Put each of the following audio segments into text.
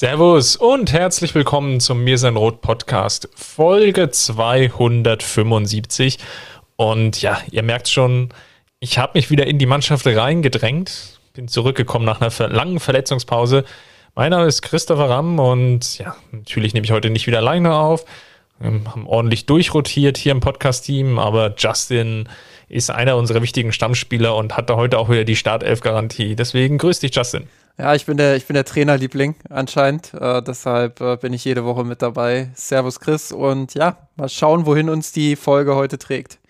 Servus und herzlich willkommen zum Mir sein Rot Podcast, Folge 275. Und ja, ihr merkt schon, ich habe mich wieder in die Mannschaft reingedrängt, bin zurückgekommen nach einer langen Verletzungspause. Mein Name ist Christopher Ramm und ja, natürlich nehme ich heute nicht wieder alleine auf. Wir haben ordentlich durchrotiert hier im Podcast-Team, aber Justin ist einer unserer wichtigen Stammspieler und hat da heute auch wieder die Startelf-Garantie. Deswegen grüß dich, Justin. Ja, ich bin der, ich bin der Trainerliebling anscheinend. Äh, deshalb äh, bin ich jede Woche mit dabei. Servus Chris und ja, mal schauen, wohin uns die Folge heute trägt.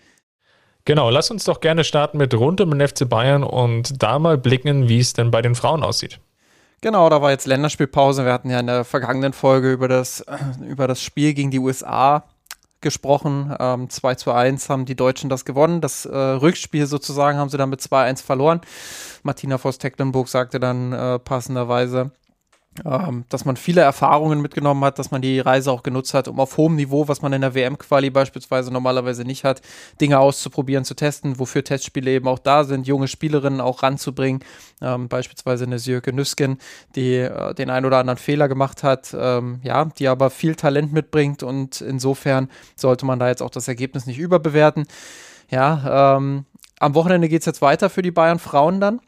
Genau, lass uns doch gerne starten mit rund um den FC Bayern und da mal blicken, wie es denn bei den Frauen aussieht. Genau, da war jetzt Länderspielpause. Wir hatten ja in der vergangenen Folge über das, über das Spiel gegen die USA gesprochen. Ähm, 2 zu 1 haben die Deutschen das gewonnen. Das äh, Rückspiel sozusagen haben sie dann mit 2-1 verloren. Martina Voss-Tecklenburg sagte dann äh, passenderweise, ähm, dass man viele Erfahrungen mitgenommen hat, dass man die Reise auch genutzt hat, um auf hohem Niveau, was man in der WM-Quali beispielsweise normalerweise nicht hat, Dinge auszuprobieren, zu testen, wofür Testspiele eben auch da sind, junge Spielerinnen auch ranzubringen, ähm, beispielsweise eine Sjöke Nüsken, die äh, den ein oder anderen Fehler gemacht hat, ähm, ja, die aber viel Talent mitbringt und insofern sollte man da jetzt auch das Ergebnis nicht überbewerten. Ja, ähm, am Wochenende geht es jetzt weiter für die Bayern Frauen dann.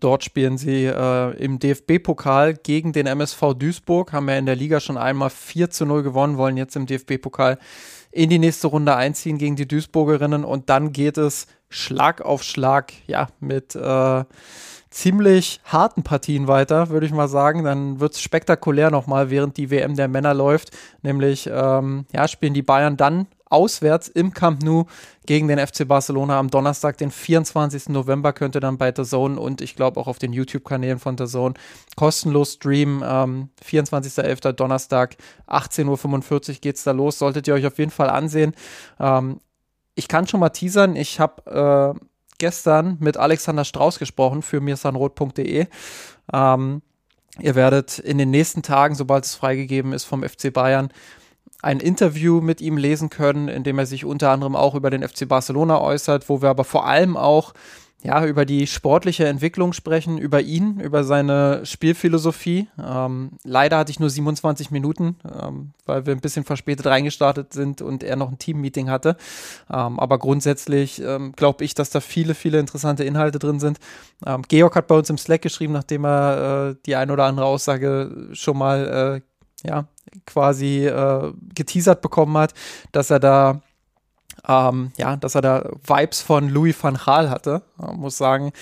Dort spielen sie äh, im DFB-Pokal gegen den MSV Duisburg, haben ja in der Liga schon einmal 4 zu 0 gewonnen, wollen jetzt im DFB-Pokal in die nächste Runde einziehen gegen die Duisburgerinnen und dann geht es Schlag auf Schlag, ja, mit äh, ziemlich harten Partien weiter, würde ich mal sagen. Dann wird es spektakulär nochmal, während die WM der Männer läuft. Nämlich, ähm, ja, spielen die Bayern dann auswärts im Camp Nou gegen den FC Barcelona am Donnerstag, den 24. November, könnte dann bei The Zone und ich glaube auch auf den YouTube-Kanälen von The Zone kostenlos streamen. Ähm, 24.11. Donnerstag, 18.45 Uhr geht es da los. Solltet ihr euch auf jeden Fall ansehen. Ähm, ich kann schon mal teasern, ich habe äh, gestern mit Alexander Strauß gesprochen für mirsanrot.de. Ähm, ihr werdet in den nächsten Tagen, sobald es freigegeben ist vom FC Bayern, ein Interview mit ihm lesen können, in dem er sich unter anderem auch über den FC Barcelona äußert, wo wir aber vor allem auch ja, über die sportliche Entwicklung sprechen, über ihn, über seine Spielphilosophie. Ähm, leider hatte ich nur 27 Minuten, ähm, weil wir ein bisschen verspätet reingestartet sind und er noch ein Team-Meeting hatte. Ähm, aber grundsätzlich ähm, glaube ich, dass da viele, viele interessante Inhalte drin sind. Ähm, Georg hat bei uns im Slack geschrieben, nachdem er äh, die ein oder andere Aussage schon mal äh, ja, quasi äh, geteasert bekommen hat, dass er da ähm, ja, dass er da Vibes von Louis van Gaal hatte. Man muss sagen,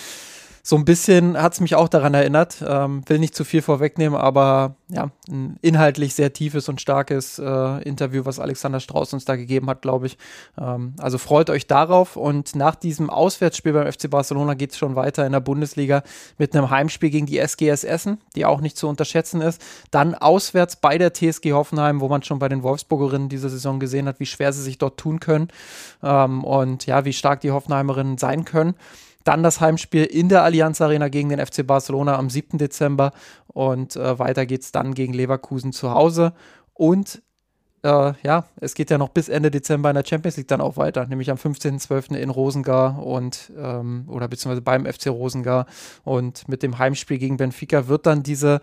so ein bisschen hat es mich auch daran erinnert. Ähm, will nicht zu viel vorwegnehmen, aber ja, ein inhaltlich sehr tiefes und starkes äh, Interview, was Alexander Strauß uns da gegeben hat, glaube ich. Ähm, also freut euch darauf. Und nach diesem Auswärtsspiel beim FC Barcelona geht es schon weiter in der Bundesliga mit einem Heimspiel gegen die SGS Essen, die auch nicht zu unterschätzen ist. Dann auswärts bei der TSG Hoffenheim, wo man schon bei den Wolfsburgerinnen diese Saison gesehen hat, wie schwer sie sich dort tun können ähm, und ja, wie stark die Hoffenheimerinnen sein können. Dann das Heimspiel in der Allianz Arena gegen den FC Barcelona am 7. Dezember und äh, weiter geht es dann gegen Leverkusen zu Hause. Und äh, ja, es geht ja noch bis Ende Dezember in der Champions League dann auch weiter, nämlich am 15.12. in Rosengar und ähm, oder beziehungsweise beim FC Rosengar. Und mit dem Heimspiel gegen Benfica wird dann diese,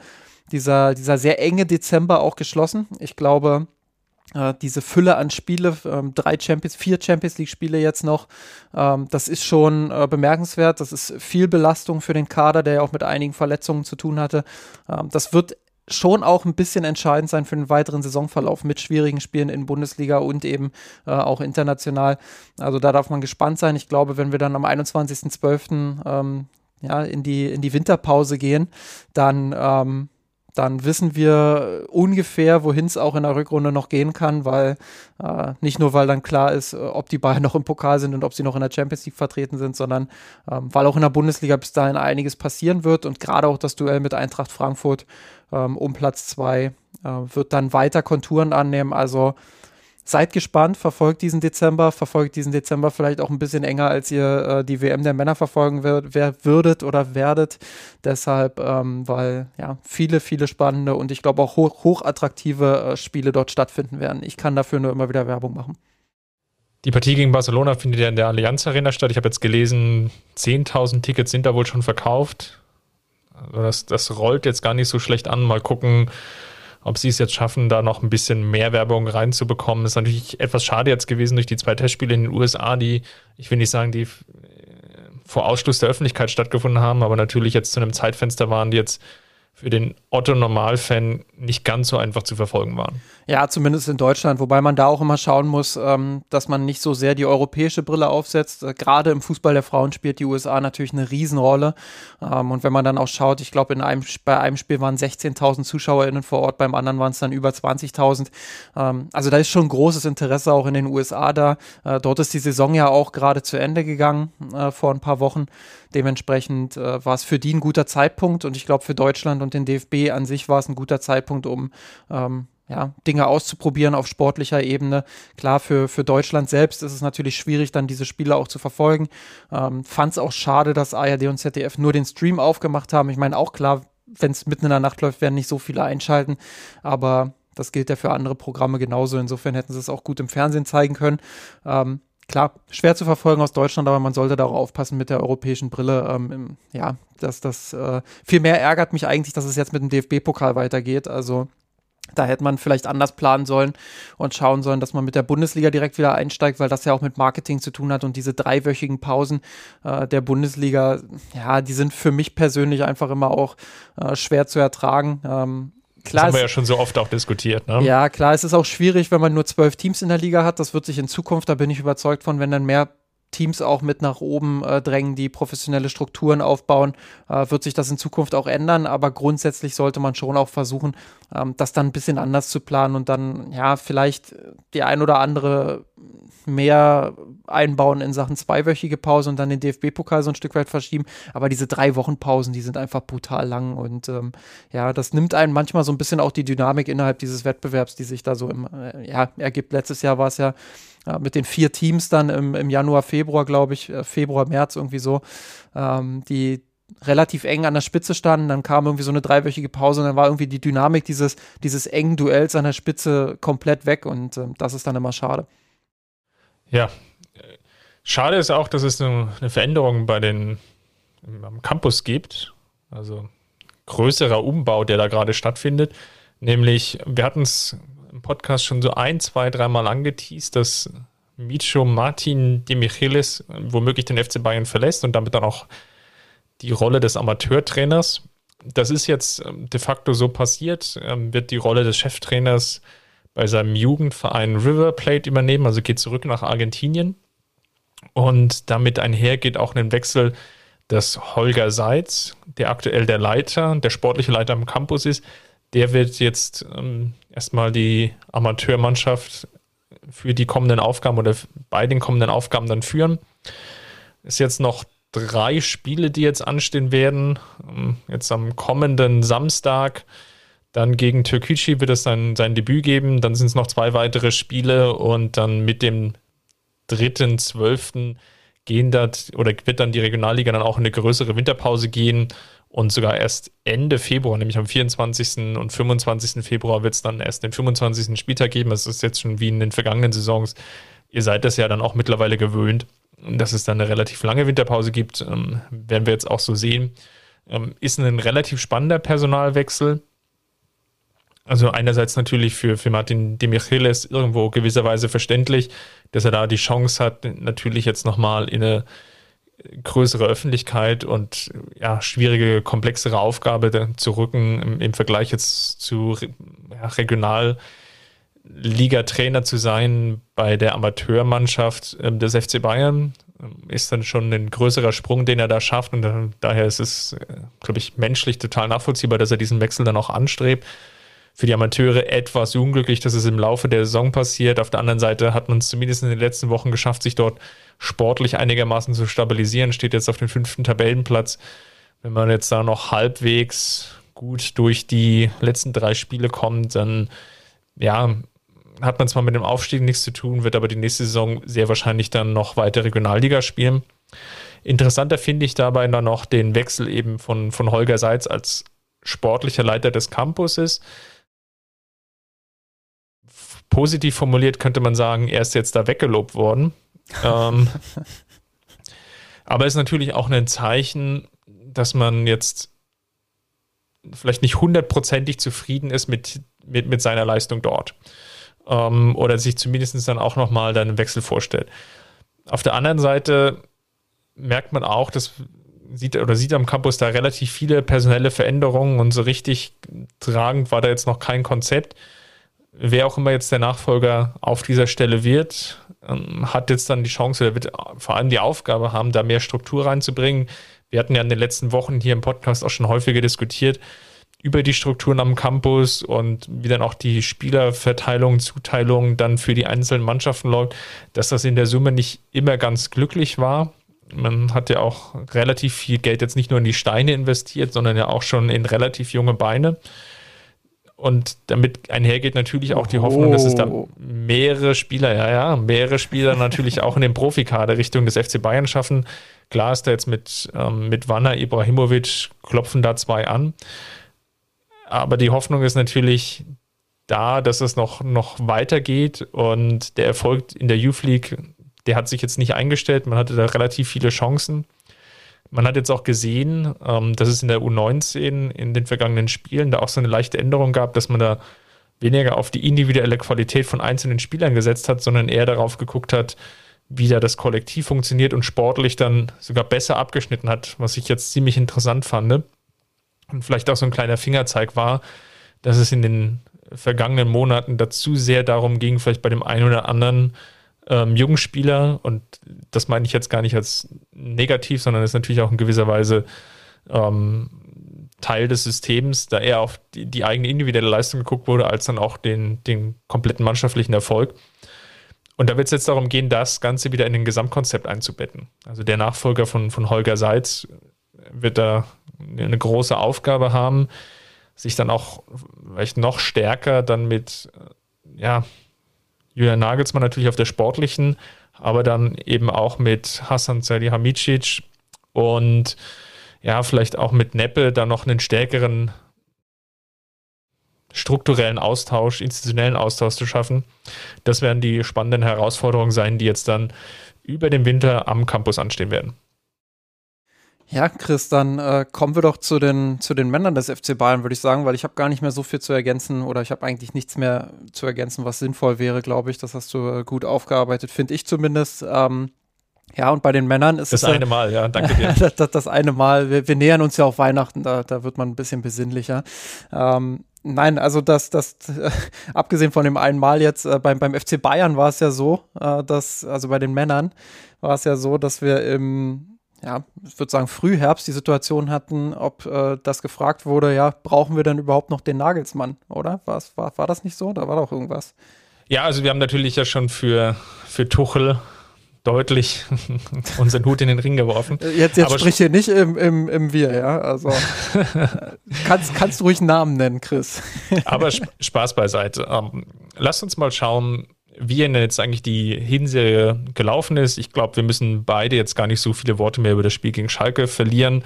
dieser, dieser sehr enge Dezember auch geschlossen. Ich glaube, äh, diese Fülle an Spiele, ähm, drei Champions, vier Champions League Spiele jetzt noch, ähm, das ist schon äh, bemerkenswert. Das ist viel Belastung für den Kader, der ja auch mit einigen Verletzungen zu tun hatte. Ähm, das wird schon auch ein bisschen entscheidend sein für den weiteren Saisonverlauf mit schwierigen Spielen in Bundesliga und eben äh, auch international. Also da darf man gespannt sein. Ich glaube, wenn wir dann am 21.12. Ähm, ja, in die, in die Winterpause gehen, dann ähm, dann wissen wir ungefähr, wohin es auch in der Rückrunde noch gehen kann, weil äh, nicht nur, weil dann klar ist, äh, ob die Bayern noch im Pokal sind und ob sie noch in der Champions League vertreten sind, sondern ähm, weil auch in der Bundesliga bis dahin einiges passieren wird und gerade auch das Duell mit Eintracht Frankfurt ähm, um Platz zwei äh, wird dann weiter Konturen annehmen. Also seid gespannt, verfolgt diesen Dezember, verfolgt diesen Dezember vielleicht auch ein bisschen enger, als ihr äh, die WM der Männer verfolgen wird, wer, würdet oder werdet. Deshalb, ähm, weil ja viele, viele spannende und ich glaube auch hoch, hochattraktive äh, Spiele dort stattfinden werden. Ich kann dafür nur immer wieder Werbung machen. Die Partie gegen Barcelona findet ja in der Allianz Arena statt. Ich habe jetzt gelesen, 10.000 Tickets sind da wohl schon verkauft. Also das, das rollt jetzt gar nicht so schlecht an. Mal gucken, ob sie es jetzt schaffen, da noch ein bisschen mehr Werbung reinzubekommen, ist natürlich etwas schade jetzt gewesen durch die zwei Testspiele in den USA, die, ich will nicht sagen, die äh, vor Ausschluss der Öffentlichkeit stattgefunden haben, aber natürlich jetzt zu einem Zeitfenster waren, die jetzt für den Otto-Normalfan nicht ganz so einfach zu verfolgen waren. Ja, zumindest in Deutschland, wobei man da auch immer schauen muss, ähm, dass man nicht so sehr die europäische Brille aufsetzt. Äh, Gerade im Fußball der Frauen spielt die USA natürlich eine Riesenrolle. Ähm, und wenn man dann auch schaut, ich glaube, einem, bei einem Spiel waren 16.000 ZuschauerInnen vor Ort, beim anderen waren es dann über 20.000. Ähm, also da ist schon großes Interesse auch in den USA da. Äh, dort ist die Saison ja auch gerade zu Ende gegangen äh, vor ein paar Wochen. Dementsprechend äh, war es für die ein guter Zeitpunkt und ich glaube für Deutschland und den DFB an sich war es ein guter Zeitpunkt, um ähm, ja, Dinge auszuprobieren auf sportlicher Ebene. Klar, für, für Deutschland selbst ist es natürlich schwierig, dann diese Spiele auch zu verfolgen. Ähm, Fand es auch schade, dass ARD und ZDF nur den Stream aufgemacht haben. Ich meine, auch klar, wenn es mitten in der Nacht läuft, werden nicht so viele einschalten. Aber das gilt ja für andere Programme genauso. Insofern hätten sie es auch gut im Fernsehen zeigen können. Ähm, klar, schwer zu verfolgen aus Deutschland, aber man sollte da auch aufpassen mit der europäischen Brille. Ähm, ja, dass das äh, viel mehr ärgert mich eigentlich, dass es jetzt mit dem DFB-Pokal weitergeht. Also da hätte man vielleicht anders planen sollen und schauen sollen, dass man mit der Bundesliga direkt wieder einsteigt, weil das ja auch mit Marketing zu tun hat und diese dreiwöchigen Pausen äh, der Bundesliga, ja, die sind für mich persönlich einfach immer auch äh, schwer zu ertragen. Ähm, Klar, das haben wir ja schon so oft auch diskutiert. Ne? Ja, klar, es ist auch schwierig, wenn man nur zwölf Teams in der Liga hat. Das wird sich in Zukunft, da bin ich überzeugt von, wenn dann mehr Teams auch mit nach oben äh, drängen, die professionelle Strukturen aufbauen, äh, wird sich das in Zukunft auch ändern. Aber grundsätzlich sollte man schon auch versuchen, ähm, das dann ein bisschen anders zu planen und dann ja vielleicht die ein oder andere mehr einbauen in Sachen zweiwöchige Pause und dann den DFB-Pokal so ein Stück weit verschieben. Aber diese drei Wochen Pausen, die sind einfach brutal lang und ähm, ja, das nimmt einen manchmal so ein bisschen auch die Dynamik innerhalb dieses Wettbewerbs, die sich da so im, äh, ja, ergibt. Letztes Jahr war es ja ja, mit den vier Teams dann im, im Januar, Februar, glaube ich, äh, Februar, März irgendwie so, ähm, die relativ eng an der Spitze standen, dann kam irgendwie so eine dreiwöchige Pause und dann war irgendwie die Dynamik dieses, dieses engen Duells an der Spitze komplett weg und äh, das ist dann immer schade. Ja, schade ist auch, dass es eine, Veränderung bei den am Campus gibt, also größerer Umbau, der da gerade stattfindet. Nämlich, wir hatten es im Podcast schon so ein, zwei, dreimal angeteased, dass Micho Martin de Michelis womöglich den FC Bayern verlässt und damit dann auch die Rolle des Amateurtrainers. Das ist jetzt ähm, de facto so passiert, ähm, wird die Rolle des Cheftrainers bei seinem Jugendverein River Plate übernehmen, also geht zurück nach Argentinien. Und damit einher geht auch ein Wechsel, dass Holger Seitz, der aktuell der Leiter, der sportliche Leiter am Campus ist, der wird jetzt ähm, erstmal die Amateurmannschaft für die kommenden Aufgaben oder bei den kommenden Aufgaben dann führen. Ist jetzt noch drei Spiele, die jetzt anstehen werden. Ähm, jetzt am kommenden Samstag. Dann gegen Türkgücü wird es dann sein Debüt geben. Dann sind es noch zwei weitere Spiele und dann mit dem dritten, zwölften gehen das oder wird dann die Regionalliga dann auch in eine größere Winterpause gehen und sogar erst Ende Februar, nämlich am 24. und 25. Februar, wird es dann erst den 25. Spieltag geben. Das ist jetzt schon wie in den vergangenen Saisons. Ihr seid das ja dann auch mittlerweile gewöhnt, dass es dann eine relativ lange Winterpause gibt. Ähm, werden wir jetzt auch so sehen. Ähm, ist ein relativ spannender Personalwechsel. Also einerseits natürlich für, für Martin Demichelis irgendwo gewisserweise verständlich, dass er da die Chance hat, natürlich jetzt nochmal in eine größere Öffentlichkeit und ja, schwierige, komplexere Aufgabe zu rücken im, im Vergleich jetzt zu ja, Regionalliga-Trainer zu sein bei der Amateurmannschaft äh, des FC Bayern. ist dann schon ein größerer Sprung, den er da schafft. Und dann, daher ist es, äh, glaube ich, menschlich total nachvollziehbar, dass er diesen Wechsel dann auch anstrebt. Für die Amateure etwas unglücklich, dass es im Laufe der Saison passiert. Auf der anderen Seite hat man es zumindest in den letzten Wochen geschafft, sich dort sportlich einigermaßen zu stabilisieren. Steht jetzt auf dem fünften Tabellenplatz. Wenn man jetzt da noch halbwegs gut durch die letzten drei Spiele kommt, dann ja, hat man zwar mit dem Aufstieg nichts zu tun, wird aber die nächste Saison sehr wahrscheinlich dann noch weiter Regionalliga spielen. Interessanter finde ich dabei dann noch den Wechsel eben von, von Holger Seitz als sportlicher Leiter des Campuses. Positiv formuliert könnte man sagen, er ist jetzt da weggelobt worden. Ähm, aber es ist natürlich auch ein Zeichen, dass man jetzt vielleicht nicht hundertprozentig zufrieden ist mit, mit, mit seiner Leistung dort ähm, oder sich zumindest dann auch nochmal einen Wechsel vorstellt. Auf der anderen Seite merkt man auch, dass sieht oder sieht am Campus da relativ viele personelle Veränderungen und so richtig tragend war da jetzt noch kein Konzept. Wer auch immer jetzt der Nachfolger auf dieser Stelle wird, ähm, hat jetzt dann die Chance oder wird vor allem die Aufgabe haben, da mehr Struktur reinzubringen. Wir hatten ja in den letzten Wochen hier im Podcast auch schon häufiger diskutiert, über die Strukturen am Campus und wie dann auch die Spielerverteilung, Zuteilung dann für die einzelnen Mannschaften läuft, dass das in der Summe nicht immer ganz glücklich war. Man hat ja auch relativ viel Geld jetzt nicht nur in die Steine investiert, sondern ja auch schon in relativ junge Beine. Und damit einhergeht natürlich auch die Hoffnung, dass es da oh. mehrere Spieler, ja, ja, mehrere Spieler natürlich auch in den Profikader Richtung des FC Bayern schaffen. Klar ist da jetzt mit, ähm, mit Wanner, Ibrahimovic klopfen da zwei an. Aber die Hoffnung ist natürlich da, dass es noch, noch weitergeht und der Erfolg in der Youth League, der hat sich jetzt nicht eingestellt. Man hatte da relativ viele Chancen. Man hat jetzt auch gesehen, ähm, dass es in der U19 in den vergangenen Spielen da auch so eine leichte Änderung gab, dass man da weniger auf die individuelle Qualität von einzelnen Spielern gesetzt hat, sondern eher darauf geguckt hat, wie da das Kollektiv funktioniert und sportlich dann sogar besser abgeschnitten hat, was ich jetzt ziemlich interessant fand und vielleicht auch so ein kleiner Fingerzeig war, dass es in den vergangenen Monaten dazu sehr darum ging, vielleicht bei dem einen oder anderen ähm, jungen Spieler, und das meine ich jetzt gar nicht als negativ, sondern ist natürlich auch in gewisser Weise ähm, Teil des Systems, da eher auf die, die, eigene individuelle Leistung geguckt wurde, als dann auch den, den kompletten mannschaftlichen Erfolg. Und da wird es jetzt darum gehen, das Ganze wieder in den Gesamtkonzept einzubetten. Also der Nachfolger von, von Holger Seitz wird da eine große Aufgabe haben, sich dann auch vielleicht noch stärker dann mit, ja, Julian Nagelsmann natürlich auf der sportlichen, aber dann eben auch mit Hassan Salihamidzic und ja, vielleicht auch mit Neppe dann noch einen stärkeren strukturellen Austausch, institutionellen Austausch zu schaffen. Das werden die spannenden Herausforderungen sein, die jetzt dann über den Winter am Campus anstehen werden. Ja, Chris, dann äh, kommen wir doch zu den, zu den Männern des FC Bayern, würde ich sagen, weil ich habe gar nicht mehr so viel zu ergänzen oder ich habe eigentlich nichts mehr zu ergänzen, was sinnvoll wäre, glaube ich. Das hast du äh, gut aufgearbeitet, finde ich zumindest. Ähm, ja, und bei den Männern ist das es. Das eine Mal, ja, danke dir. das, das, das, eine Mal. Wir, wir, nähern uns ja auf Weihnachten, da, da wird man ein bisschen besinnlicher. Ähm, Nein, also das, das, äh, abgesehen von dem einen Mal jetzt, äh, beim, beim FC Bayern war es ja so, äh, dass, also bei den Männern war es ja so, dass wir im, ja, ich würde sagen, Frühherbst die Situation hatten, ob äh, das gefragt wurde, ja, brauchen wir denn überhaupt noch den Nagelsmann, oder? War's, war, war das nicht so? Da war doch irgendwas. Ja, also wir haben natürlich ja schon für, für Tuchel deutlich unseren Hut in den Ring geworfen. Jetzt, jetzt sprich hier nicht im, im, im Wir, ja. Also kannst, kannst du ruhig einen Namen nennen, Chris. aber Spaß beiseite. Ähm, lasst uns mal schauen, wie denn jetzt eigentlich die Hinserie gelaufen ist. Ich glaube, wir müssen beide jetzt gar nicht so viele Worte mehr über das Spiel gegen Schalke verlieren.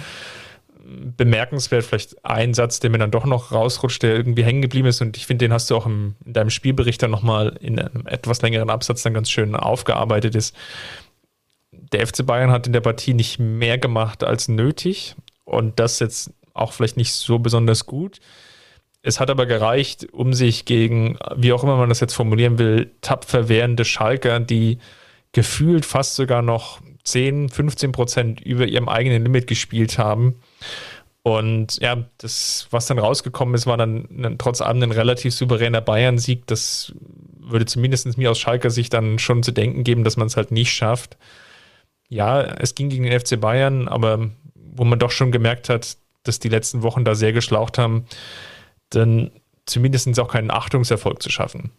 Bemerkenswert, vielleicht ein Satz, der mir dann doch noch rausrutscht, der irgendwie hängen geblieben ist. Und ich finde, den hast du auch im, in deinem Spielbericht dann nochmal in einem etwas längeren Absatz dann ganz schön aufgearbeitet ist. Der FC Bayern hat in der Partie nicht mehr gemacht als nötig. Und das jetzt auch vielleicht nicht so besonders gut. Es hat aber gereicht, um sich gegen, wie auch immer man das jetzt formulieren will, tapfer wehrende Schalker, die gefühlt fast sogar noch 10, 15 Prozent über ihrem eigenen Limit gespielt haben. Und ja, das, was dann rausgekommen ist, war dann, dann trotz allem ein relativ souveräner Bayern-Sieg. Das würde zumindest mir aus Schalker Sicht dann schon zu denken geben, dass man es halt nicht schafft, ja, es ging gegen den FC Bayern, aber wo man doch schon gemerkt hat, dass die letzten Wochen da sehr geschlaucht haben, dann zumindest auch keinen Achtungserfolg zu schaffen.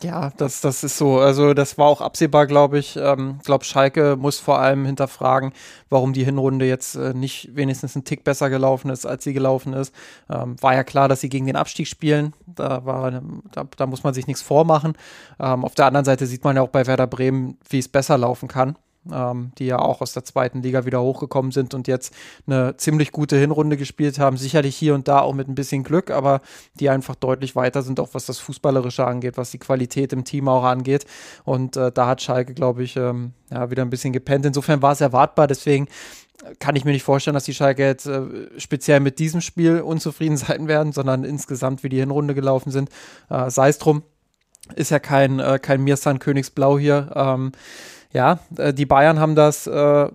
Ja, das, das ist so. Also, das war auch absehbar, glaube ich. Ähm, glaube, Schalke muss vor allem hinterfragen, warum die Hinrunde jetzt äh, nicht wenigstens einen Tick besser gelaufen ist, als sie gelaufen ist. Ähm, war ja klar, dass sie gegen den Abstieg spielen. Da, war, da, da muss man sich nichts vormachen. Ähm, auf der anderen Seite sieht man ja auch bei Werder Bremen, wie es besser laufen kann ähm, die ja auch aus der zweiten Liga wieder hochgekommen sind und jetzt eine ziemlich gute Hinrunde gespielt haben. Sicherlich hier und da auch mit ein bisschen Glück, aber die einfach deutlich weiter sind, auch was das Fußballerische angeht, was die Qualität im Team auch angeht. Und äh, da hat Schalke, glaube ich, ähm, ja, wieder ein bisschen gepennt. Insofern war es erwartbar, deswegen kann ich mir nicht vorstellen, dass die Schalke jetzt äh, speziell mit diesem Spiel unzufrieden sein werden, sondern insgesamt, wie die Hinrunde gelaufen sind. Äh, Sei es drum, ist ja kein, äh, kein Mirsan Königsblau hier. Ähm, ja, äh, die Bayern haben das äh,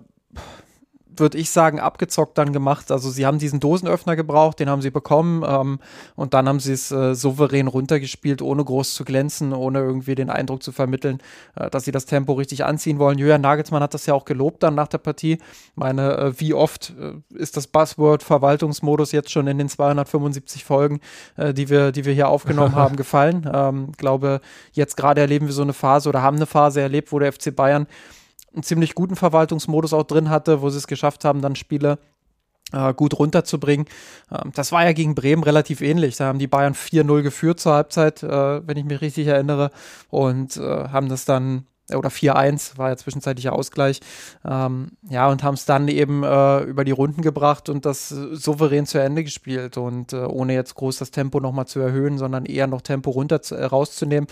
würde ich sagen, abgezockt dann gemacht. Also sie haben diesen Dosenöffner gebraucht, den haben sie bekommen ähm, und dann haben sie es äh, souverän runtergespielt, ohne groß zu glänzen, ohne irgendwie den Eindruck zu vermitteln, äh, dass sie das Tempo richtig anziehen wollen. Julian Nagelsmann hat das ja auch gelobt dann nach der Partie. Meine, äh, wie oft äh, ist das Buzzword Verwaltungsmodus jetzt schon in den 275 Folgen, äh, die, wir, die wir hier aufgenommen haben, gefallen? Ähm, glaube, jetzt gerade erleben wir so eine Phase oder haben eine Phase erlebt, wo der FC Bayern einen ziemlich guten Verwaltungsmodus auch drin hatte, wo sie es geschafft haben, dann Spiele äh, gut runterzubringen. Ähm, das war ja gegen Bremen relativ ähnlich. Da haben die Bayern 4-0 geführt zur Halbzeit, äh, wenn ich mich richtig erinnere, und äh, haben das dann oder 4-1 war ja zwischenzeitlicher Ausgleich. Ähm, ja, und haben es dann eben äh, über die Runden gebracht und das souverän zu Ende gespielt und äh, ohne jetzt groß das Tempo nochmal zu erhöhen, sondern eher noch Tempo runter zu, äh, rauszunehmen.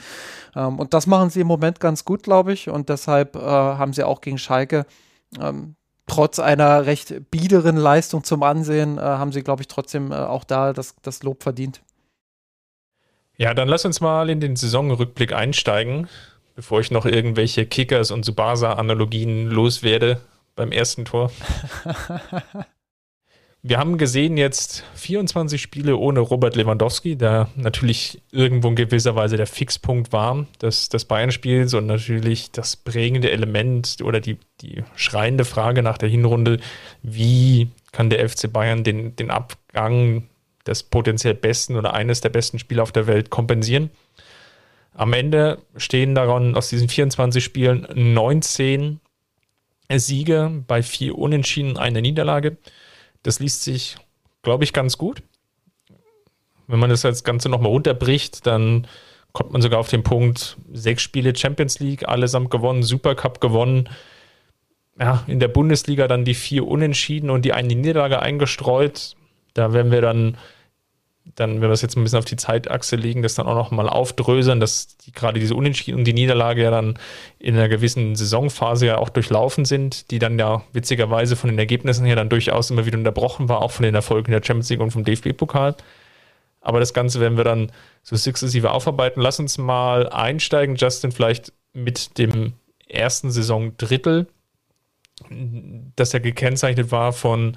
Ähm, und das machen sie im Moment ganz gut, glaube ich. Und deshalb äh, haben sie auch gegen Schalke ähm, trotz einer recht biederen Leistung zum Ansehen, äh, haben sie, glaube ich, trotzdem äh, auch da das, das Lob verdient. Ja, dann lass uns mal in den Saisonrückblick einsteigen bevor ich noch irgendwelche Kickers und Subasa-Analogien loswerde beim ersten Tor. Wir haben gesehen jetzt 24 Spiele ohne Robert Lewandowski, der natürlich irgendwo in gewisser Weise der Fixpunkt war des, des Bayern-Spiels und natürlich das prägende Element oder die, die schreiende Frage nach der Hinrunde, wie kann der FC Bayern den, den Abgang des potenziell besten oder eines der besten Spieler auf der Welt kompensieren? Am Ende stehen daran aus diesen 24 Spielen 19 Siege bei vier Unentschieden, eine Niederlage. Das liest sich, glaube ich, ganz gut. Wenn man das Ganze nochmal runterbricht, dann kommt man sogar auf den Punkt, sechs Spiele Champions League, allesamt gewonnen, Supercup gewonnen. Ja, in der Bundesliga dann die vier Unentschieden und die eine Niederlage eingestreut. Da werden wir dann dann, wenn wir es jetzt ein bisschen auf die Zeitachse legen, das dann auch nochmal aufdröseln, dass die, gerade diese Unentschieden und die Niederlage ja dann in einer gewissen Saisonphase ja auch durchlaufen sind, die dann ja witzigerweise von den Ergebnissen her dann durchaus immer wieder unterbrochen war, auch von den Erfolgen der Champions League und vom DFB-Pokal. Aber das Ganze werden wir dann so sukzessive aufarbeiten. Lass uns mal einsteigen, Justin, vielleicht mit dem ersten Saisondrittel, das ja gekennzeichnet war von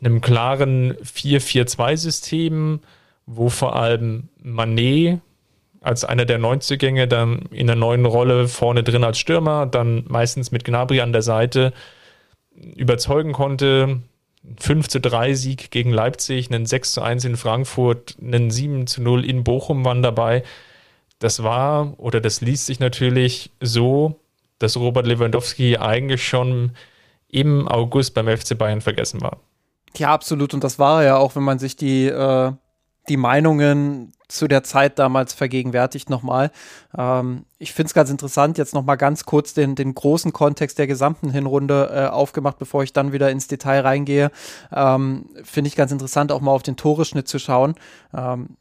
einem klaren 4-4-2-System, wo vor allem Manet als einer der Neuzugänge dann in der neuen Rolle vorne drin als Stürmer, dann meistens mit Gnabry an der Seite überzeugen konnte. 5 zu 3 Sieg gegen Leipzig, einen 6 zu 1 in Frankfurt, einen 7 zu 0 in Bochum waren dabei. Das war oder das liest sich natürlich so, dass Robert Lewandowski eigentlich schon im August beim FC Bayern vergessen war. Ja, absolut. Und das war ja auch, wenn man sich die, äh, die Meinungen zu der Zeit damals vergegenwärtigt nochmal. Ähm, ich finde es ganz interessant, jetzt nochmal ganz kurz den, den großen Kontext der gesamten Hinrunde äh, aufgemacht, bevor ich dann wieder ins Detail reingehe. Ähm, finde ich ganz interessant, auch mal auf den Toreschnitt zu schauen. Ähm,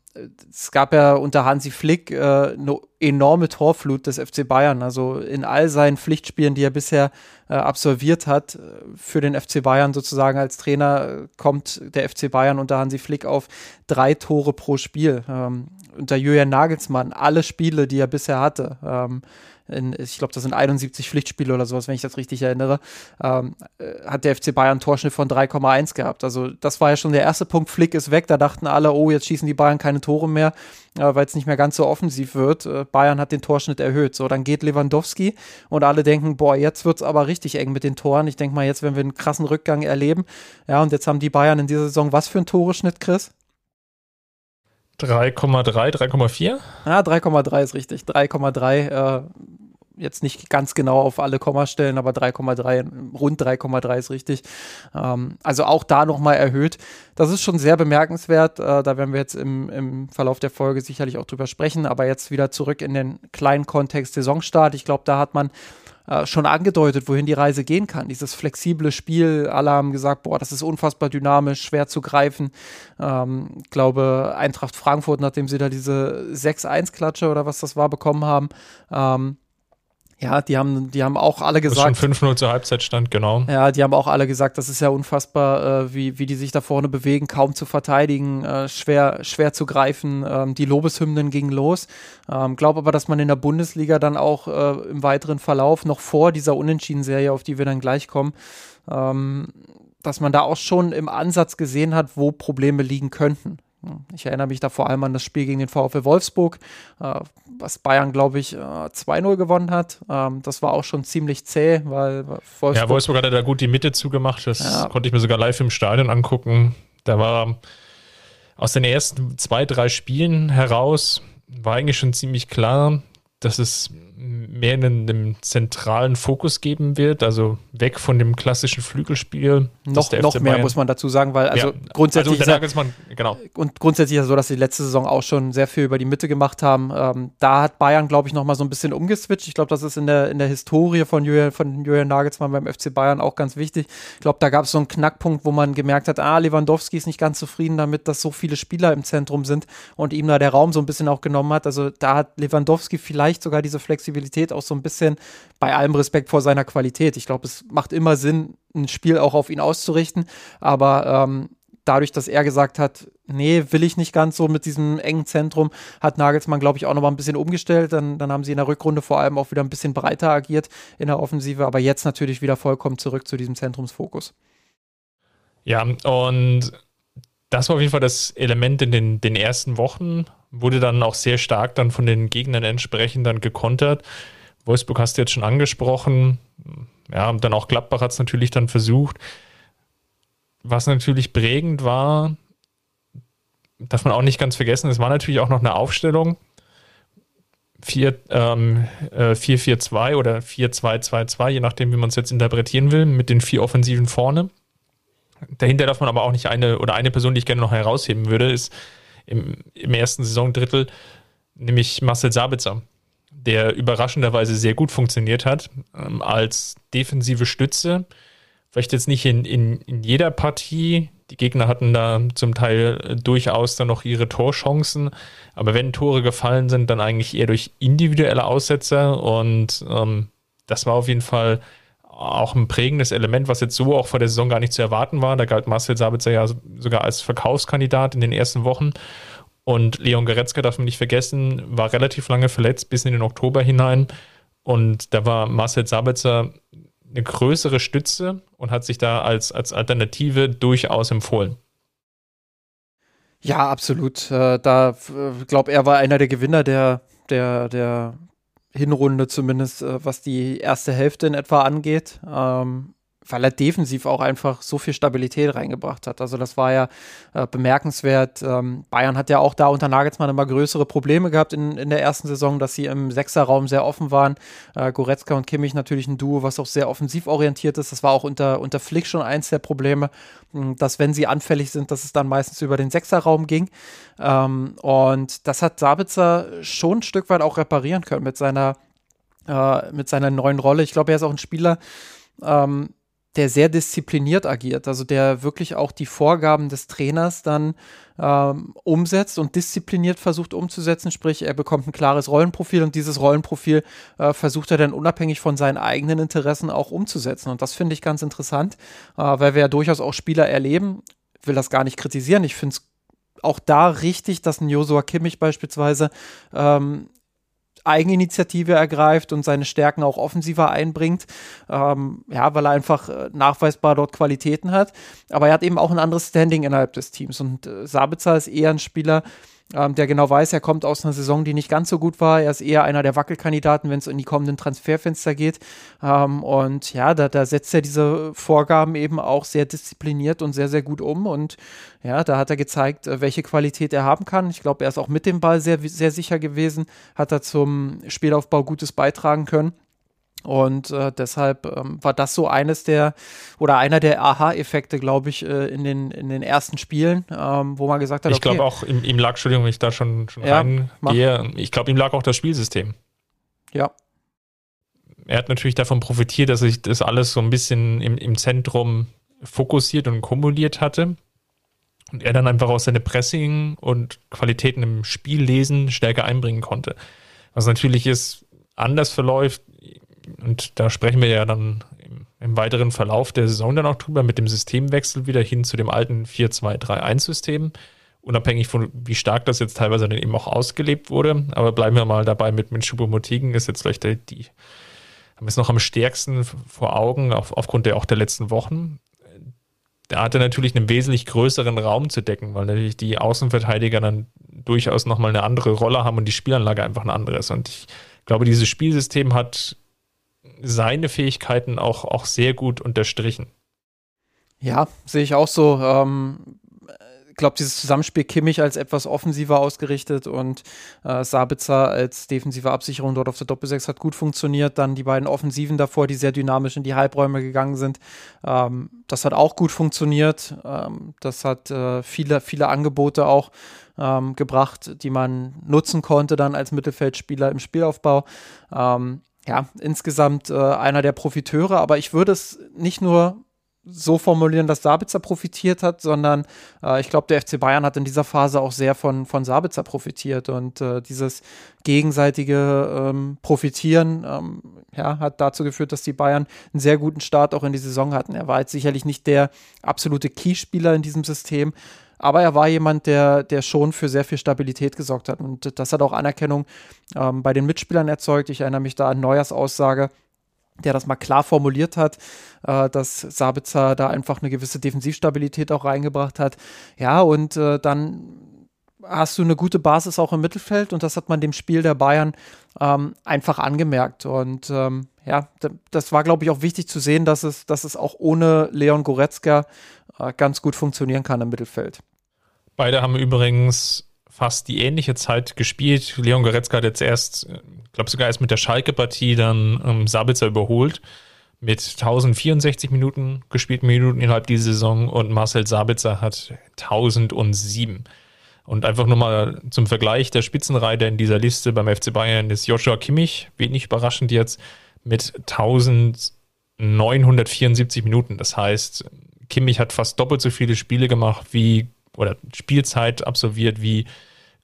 es gab ja unter Hansi Flick äh, eine enorme Torflut des FC Bayern. Also in all seinen Pflichtspielen, die er bisher äh, absolviert hat, äh, für den FC Bayern sozusagen als Trainer, äh, kommt der FC Bayern unter Hansi Flick auf drei Tore pro Spiel. Ähm, unter Julian Nagelsmann alle Spiele, die er bisher hatte, ähm, in, ich glaube, das sind 71 Pflichtspiele oder sowas, wenn ich das richtig erinnere, ähm, äh, hat der FC Bayern Torschnitt von 3,1 gehabt. Also das war ja schon der erste Punkt. Flick ist weg. Da dachten alle, oh, jetzt schießen die Bayern keine Tore mehr, äh, weil es nicht mehr ganz so offensiv wird. Äh, Bayern hat den Torschnitt erhöht. So, dann geht Lewandowski und alle denken, boah, jetzt wird es aber richtig eng mit den Toren. Ich denke mal, jetzt werden wir einen krassen Rückgang erleben. Ja, und jetzt haben die Bayern in dieser Saison was für einen Toreschnitt, Chris? 3,3, 3,4? Ja, 3,3 ist richtig. 3,3. Äh, jetzt nicht ganz genau auf alle Kommastellen, aber 3,3, rund 3,3 ist richtig. Ähm, also auch da nochmal erhöht. Das ist schon sehr bemerkenswert. Äh, da werden wir jetzt im, im Verlauf der Folge sicherlich auch drüber sprechen. Aber jetzt wieder zurück in den kleinen Kontext Saisonstart. Ich glaube, da hat man äh, schon angedeutet, wohin die Reise gehen kann. Dieses flexible Spiel, alle haben gesagt, boah, das ist unfassbar dynamisch, schwer zu greifen. Ähm, ich glaube, Eintracht Frankfurt, nachdem sie da diese 6-1-Klatsche oder was das war, bekommen haben, ähm, ja, die haben, die haben auch alle gesagt. Das schon 5-0 zur Halbzeit stand, genau. Ja, die haben auch alle gesagt, das ist ja unfassbar, äh, wie, wie die sich da vorne bewegen, kaum zu verteidigen, äh, schwer, schwer zu greifen. Ähm, die Lobeshymnen gingen los. Ähm, Glaube aber, dass man in der Bundesliga dann auch äh, im weiteren Verlauf, noch vor dieser Unentschieden-Serie, auf die wir dann gleich kommen, ähm, dass man da auch schon im Ansatz gesehen hat, wo Probleme liegen könnten. Ich erinnere mich da vor allem an das Spiel gegen den VfL Wolfsburg, äh, was Bayern, glaube ich, äh, 2-0 gewonnen hat. Ähm, das war auch schon ziemlich zäh, weil Wolfsburg. Ja, Wolfsburg hat da gut die Mitte zugemacht. Das ja. konnte ich mir sogar live im Stadion angucken. Da war aus den ersten zwei, drei Spielen heraus, war eigentlich schon ziemlich klar, dass es mehr in einem zentralen Fokus geben wird, also weg von dem klassischen Flügelspiel. Noch, noch mehr Bayern. muss man dazu sagen, weil also ja, grundsätzlich also ist man, genau. und grundsätzlich ist es so, dass sie letzte Saison auch schon sehr viel über die Mitte gemacht haben. Ähm, da hat Bayern, glaube ich, noch mal so ein bisschen umgeswitcht. Ich glaube, das ist in der, in der Historie von Julian, von Julian Nagelsmann beim FC Bayern auch ganz wichtig. Ich glaube, da gab es so einen Knackpunkt, wo man gemerkt hat, ah, Lewandowski ist nicht ganz zufrieden damit, dass so viele Spieler im Zentrum sind und ihm da der Raum so ein bisschen auch genommen hat. Also da hat Lewandowski vielleicht sogar diese Flexibilität auch so ein bisschen bei allem Respekt vor seiner Qualität. Ich glaube, es macht immer Sinn, ein Spiel auch auf ihn auszurichten, aber ähm, dadurch, dass er gesagt hat, nee, will ich nicht ganz so mit diesem engen Zentrum, hat Nagelsmann, glaube ich, auch noch mal ein bisschen umgestellt. Dann, dann haben sie in der Rückrunde vor allem auch wieder ein bisschen breiter agiert in der Offensive, aber jetzt natürlich wieder vollkommen zurück zu diesem Zentrumsfokus. Ja, und das war auf jeden Fall das Element in den, den ersten Wochen, wurde dann auch sehr stark dann von den Gegnern entsprechend dann gekontert. Wolfsburg hast du jetzt schon angesprochen. Ja, und dann auch Gladbach hat es natürlich dann versucht. Was natürlich prägend war, darf man auch nicht ganz vergessen, es war natürlich auch noch eine Aufstellung. 4, ähm, äh, 4-4-2 oder 4-2-2-2, je nachdem, wie man es jetzt interpretieren will, mit den vier Offensiven vorne. Dahinter darf man aber auch nicht eine oder eine Person, die ich gerne noch herausheben würde, ist im, im ersten Saisondrittel, nämlich Marcel Sabitzer der überraschenderweise sehr gut funktioniert hat, ähm, als defensive Stütze. Vielleicht jetzt nicht in, in, in jeder Partie. Die Gegner hatten da zum Teil äh, durchaus dann noch ihre Torchancen. Aber wenn Tore gefallen sind, dann eigentlich eher durch individuelle Aussetzer. Und ähm, das war auf jeden Fall auch ein prägendes Element, was jetzt so auch vor der Saison gar nicht zu erwarten war. Da galt Marcel Sabitzer ja sogar als Verkaufskandidat in den ersten Wochen. Und Leon Goretzka darf man nicht vergessen, war relativ lange verletzt bis in den Oktober hinein. Und da war Marcel Sabitzer eine größere Stütze und hat sich da als, als Alternative durchaus empfohlen. Ja, absolut. Äh, da äh, glaube er war einer der Gewinner der, der, der Hinrunde, zumindest äh, was die erste Hälfte in etwa angeht. Ähm, weil er defensiv auch einfach so viel Stabilität reingebracht hat. Also das war ja äh, bemerkenswert. Ähm, Bayern hat ja auch da unter Nagelsmann immer größere Probleme gehabt in, in der ersten Saison, dass sie im Sechserraum sehr offen waren. Äh, Goretzka und Kimmich natürlich ein Duo, was auch sehr offensiv orientiert ist. Das war auch unter, unter Flick schon eins der Probleme, hm, dass wenn sie anfällig sind, dass es dann meistens über den Sechserraum ging. Ähm, und das hat Sabitzer schon ein Stück weit auch reparieren können mit seiner, äh, mit seiner neuen Rolle. Ich glaube, er ist auch ein Spieler, ähm, der sehr diszipliniert agiert, also der wirklich auch die Vorgaben des Trainers dann ähm, umsetzt und diszipliniert versucht umzusetzen. Sprich, er bekommt ein klares Rollenprofil und dieses Rollenprofil äh, versucht er dann unabhängig von seinen eigenen Interessen auch umzusetzen. Und das finde ich ganz interessant, äh, weil wir ja durchaus auch Spieler erleben. Ich will das gar nicht kritisieren. Ich finde es auch da richtig, dass ein Josua Kimmich beispielsweise ähm, Eigeninitiative ergreift und seine Stärken auch offensiver einbringt. Ähm, ja, weil er einfach äh, nachweisbar dort Qualitäten hat. Aber er hat eben auch ein anderes Standing innerhalb des Teams. Und äh, Sabitzer ist eher ein Spieler, ähm, der genau weiß, er kommt aus einer Saison, die nicht ganz so gut war. Er ist eher einer der Wackelkandidaten, wenn es in die kommenden Transferfenster geht. Ähm, und ja, da, da setzt er diese Vorgaben eben auch sehr diszipliniert und sehr, sehr gut um. Und ja, da hat er gezeigt, äh, welche Qualität er haben kann. Ich glaube, er ist auch mit dem Ball sehr, sehr sicher gewesen, hat er zum Spielaufbau Gutes beitragen können. Und äh, deshalb ähm, war das so eines der oder einer der Aha-Effekte, glaube ich, äh, in, den, in den ersten Spielen, ähm, wo man gesagt hat, ich okay, glaube auch, ihm, ihm, lag, Entschuldigung, wenn ich da schon, schon ja, reingehe, ich glaube, ihm lag auch das Spielsystem. Ja. Er hat natürlich davon profitiert, dass sich das alles so ein bisschen im, im Zentrum fokussiert und kumuliert hatte. Und er dann einfach auch seine Pressing und Qualitäten im Spiellesen stärker einbringen konnte. Was natürlich ist, anders verläuft, und da sprechen wir ja dann im, im, weiteren Verlauf der Saison dann auch drüber, mit dem Systemwechsel wieder hin zu dem alten 4-2-3-1-System. Unabhängig von wie stark das jetzt teilweise dann eben auch ausgelebt wurde. Aber bleiben wir mal dabei mit, mit Schupomotingen, ist jetzt vielleicht die, die haben wir es noch am stärksten vor Augen, auf, aufgrund der auch der letzten Wochen. Da hatte natürlich einen wesentlich größeren Raum zu decken, weil natürlich die Außenverteidiger dann durchaus nochmal eine andere Rolle haben und die Spielanlage einfach eine andere ist. Und ich glaube, dieses Spielsystem hat seine Fähigkeiten auch, auch sehr gut unterstrichen. Ja, sehe ich auch so. Ähm, ich glaube, dieses Zusammenspiel Kimmich als etwas offensiver ausgerichtet und äh, Sabitzer als defensive Absicherung dort auf der Doppelsechs hat gut funktioniert. Dann die beiden Offensiven davor, die sehr dynamisch in die Halbräume gegangen sind. Ähm, das hat auch gut funktioniert. Ähm, das hat äh, viele, viele Angebote auch ähm, gebracht, die man nutzen konnte dann als Mittelfeldspieler im Spielaufbau. Ähm, ja, insgesamt äh, einer der Profiteure, aber ich würde es nicht nur so formulieren, dass Sabitzer profitiert hat, sondern äh, ich glaube, der FC Bayern hat in dieser Phase auch sehr von, von Sabitzer profitiert. Und äh, dieses gegenseitige ähm, Profitieren ähm, ja, hat dazu geführt, dass die Bayern einen sehr guten Start auch in die Saison hatten. Er war jetzt sicherlich nicht der absolute Keyspieler in diesem System, aber er war jemand, der, der schon für sehr viel Stabilität gesorgt hat. Und das hat auch Anerkennung ähm, bei den Mitspielern erzeugt. Ich erinnere mich da an Neuers Aussage, der das mal klar formuliert hat, äh, dass Sabitzer da einfach eine gewisse Defensivstabilität auch reingebracht hat. Ja, und äh, dann hast du eine gute Basis auch im Mittelfeld und das hat man dem Spiel der Bayern ähm, einfach angemerkt. Und ähm, ja, das war, glaube ich, auch wichtig zu sehen, dass es, dass es auch ohne Leon Goretzka ganz gut funktionieren kann im Mittelfeld. Beide haben übrigens fast die ähnliche Zeit gespielt. Leon Goretzka hat jetzt erst, ich glaube sogar erst mit der Schalke-Partie dann ähm, Sabitzer überholt mit 1064 Minuten gespielten Minuten innerhalb dieser Saison und Marcel Sabitzer hat 1007. Und einfach nur mal zum Vergleich, der Spitzenreiter in dieser Liste beim FC Bayern ist Joshua Kimmich, wenig überraschend jetzt, mit 1974 Minuten. Das heißt, Kimmich hat fast doppelt so viele Spiele gemacht wie, oder Spielzeit absolviert wie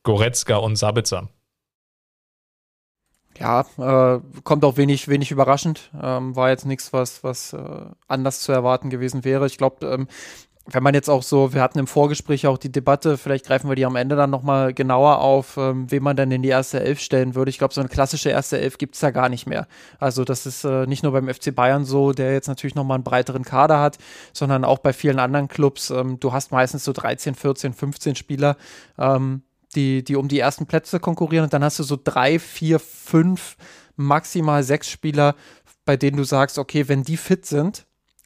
Goretzka und Sabitzer. Ja, äh, kommt auch wenig, wenig überraschend. Ähm, war jetzt nichts, was, was äh, anders zu erwarten gewesen wäre. Ich glaube, ähm, wenn man jetzt auch so, wir hatten im Vorgespräch auch die Debatte, vielleicht greifen wir die am Ende dann nochmal genauer auf, ähm, wen man dann in die erste Elf stellen würde. Ich glaube, so eine klassische erste Elf gibt es da gar nicht mehr. Also das ist äh, nicht nur beim FC Bayern so, der jetzt natürlich nochmal einen breiteren Kader hat, sondern auch bei vielen anderen Clubs. Ähm, du hast meistens so 13, 14, 15 Spieler, ähm, die, die um die ersten Plätze konkurrieren und dann hast du so drei, vier, fünf, maximal sechs Spieler, bei denen du sagst, okay, wenn die fit sind,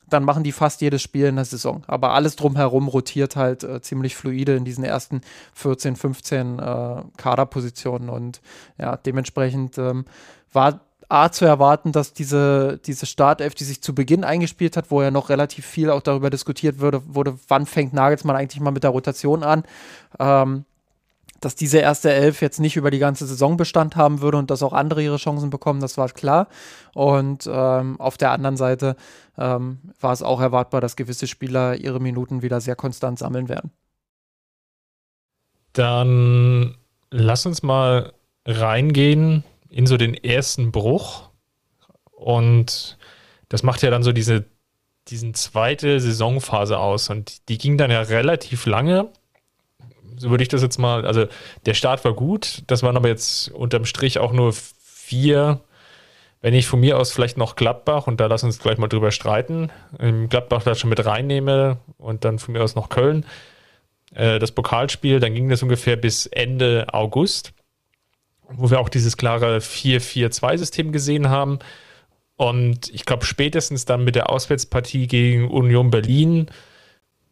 dann machen die fast jedes Spiel in der Saison. Aber alles drumherum rotiert halt äh, ziemlich fluide in diesen ersten 14, 15 äh, Kaderpositionen. Und ja, dementsprechend ähm, war A zu erwarten, dass diese, diese Startelf, die sich zu Beginn eingespielt hat, wo ja noch relativ viel auch darüber diskutiert wurde, wurde wann fängt Nagelsmann eigentlich mal mit der Rotation an, ähm, dass diese erste Elf jetzt nicht über die ganze Saison Bestand haben würde und dass auch andere ihre Chancen bekommen, das war klar. Und ähm, auf der anderen Seite ähm, war es auch erwartbar, dass gewisse Spieler ihre Minuten wieder sehr konstant sammeln werden. Dann lass uns mal reingehen in so den ersten Bruch. Und das macht ja dann so diese diesen zweite Saisonphase aus. Und die ging dann ja relativ lange So würde ich das jetzt mal, also der Start war gut, das waren aber jetzt unterm Strich auch nur vier, wenn ich von mir aus vielleicht noch Gladbach, und da lass uns gleich mal drüber streiten, Gladbach da schon mit reinnehme und dann von mir aus noch Köln, äh, das Pokalspiel, dann ging das ungefähr bis Ende August, wo wir auch dieses klare 4-4-2-System gesehen haben. Und ich glaube, spätestens dann mit der Auswärtspartie gegen Union Berlin,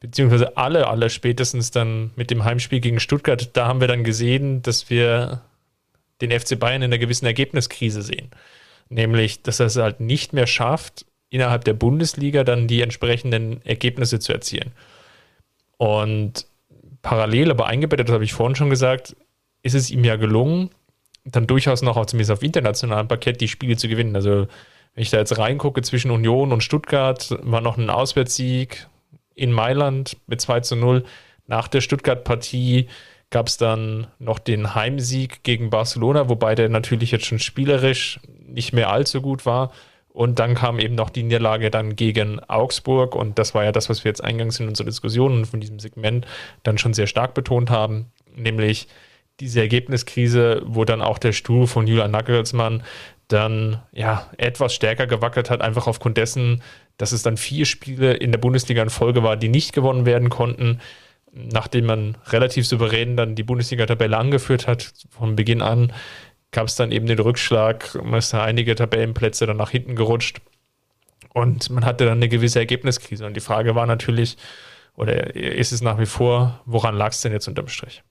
beziehungsweise alle, alle spätestens dann mit dem Heimspiel gegen Stuttgart, da haben wir dann gesehen, dass wir den FC Bayern in einer gewissen Ergebniskrise sehen. Nämlich, dass er es halt nicht mehr schafft, innerhalb der Bundesliga dann die entsprechenden Ergebnisse zu erzielen. Und parallel, aber eingebettet, das habe ich vorhin schon gesagt, ist es ihm ja gelungen, dann durchaus noch auch zumindest auf internationalem Parkett die Spiele zu gewinnen. Also wenn ich da jetzt reingucke zwischen Union und Stuttgart, war noch ein Auswärtssieg in Mailand mit 2 zu 0. Nach der Stuttgart-Partie gab es dann noch den Heimsieg gegen Barcelona, wobei der natürlich jetzt schon spielerisch nicht mehr allzu gut war. Und dann kam eben noch die Niederlage dann gegen Augsburg. Und das war ja das, was wir jetzt eingangs in unserer Diskussion und von diesem Segment dann schon sehr stark betont haben. Nämlich diese Ergebniskrise, wo dann auch der Stuhl von Julian Nagelsmann dann ja etwas stärker gewackelt hat, einfach aufgrund dessen, dass es dann vier Spiele in der Bundesliga in Folge war, die nicht gewonnen werden konnten, nachdem man relativ souverän dann die Bundesliga-Tabelle angeführt hat von Beginn an, gab es dann eben den Rückschlag, man ist da einige Tabellenplätze dann nach hinten gerutscht und man hatte dann eine gewisse Ergebniskrise. Und die Frage war natürlich, oder ist es nach wie vor, woran lag es denn jetzt unterm Strich?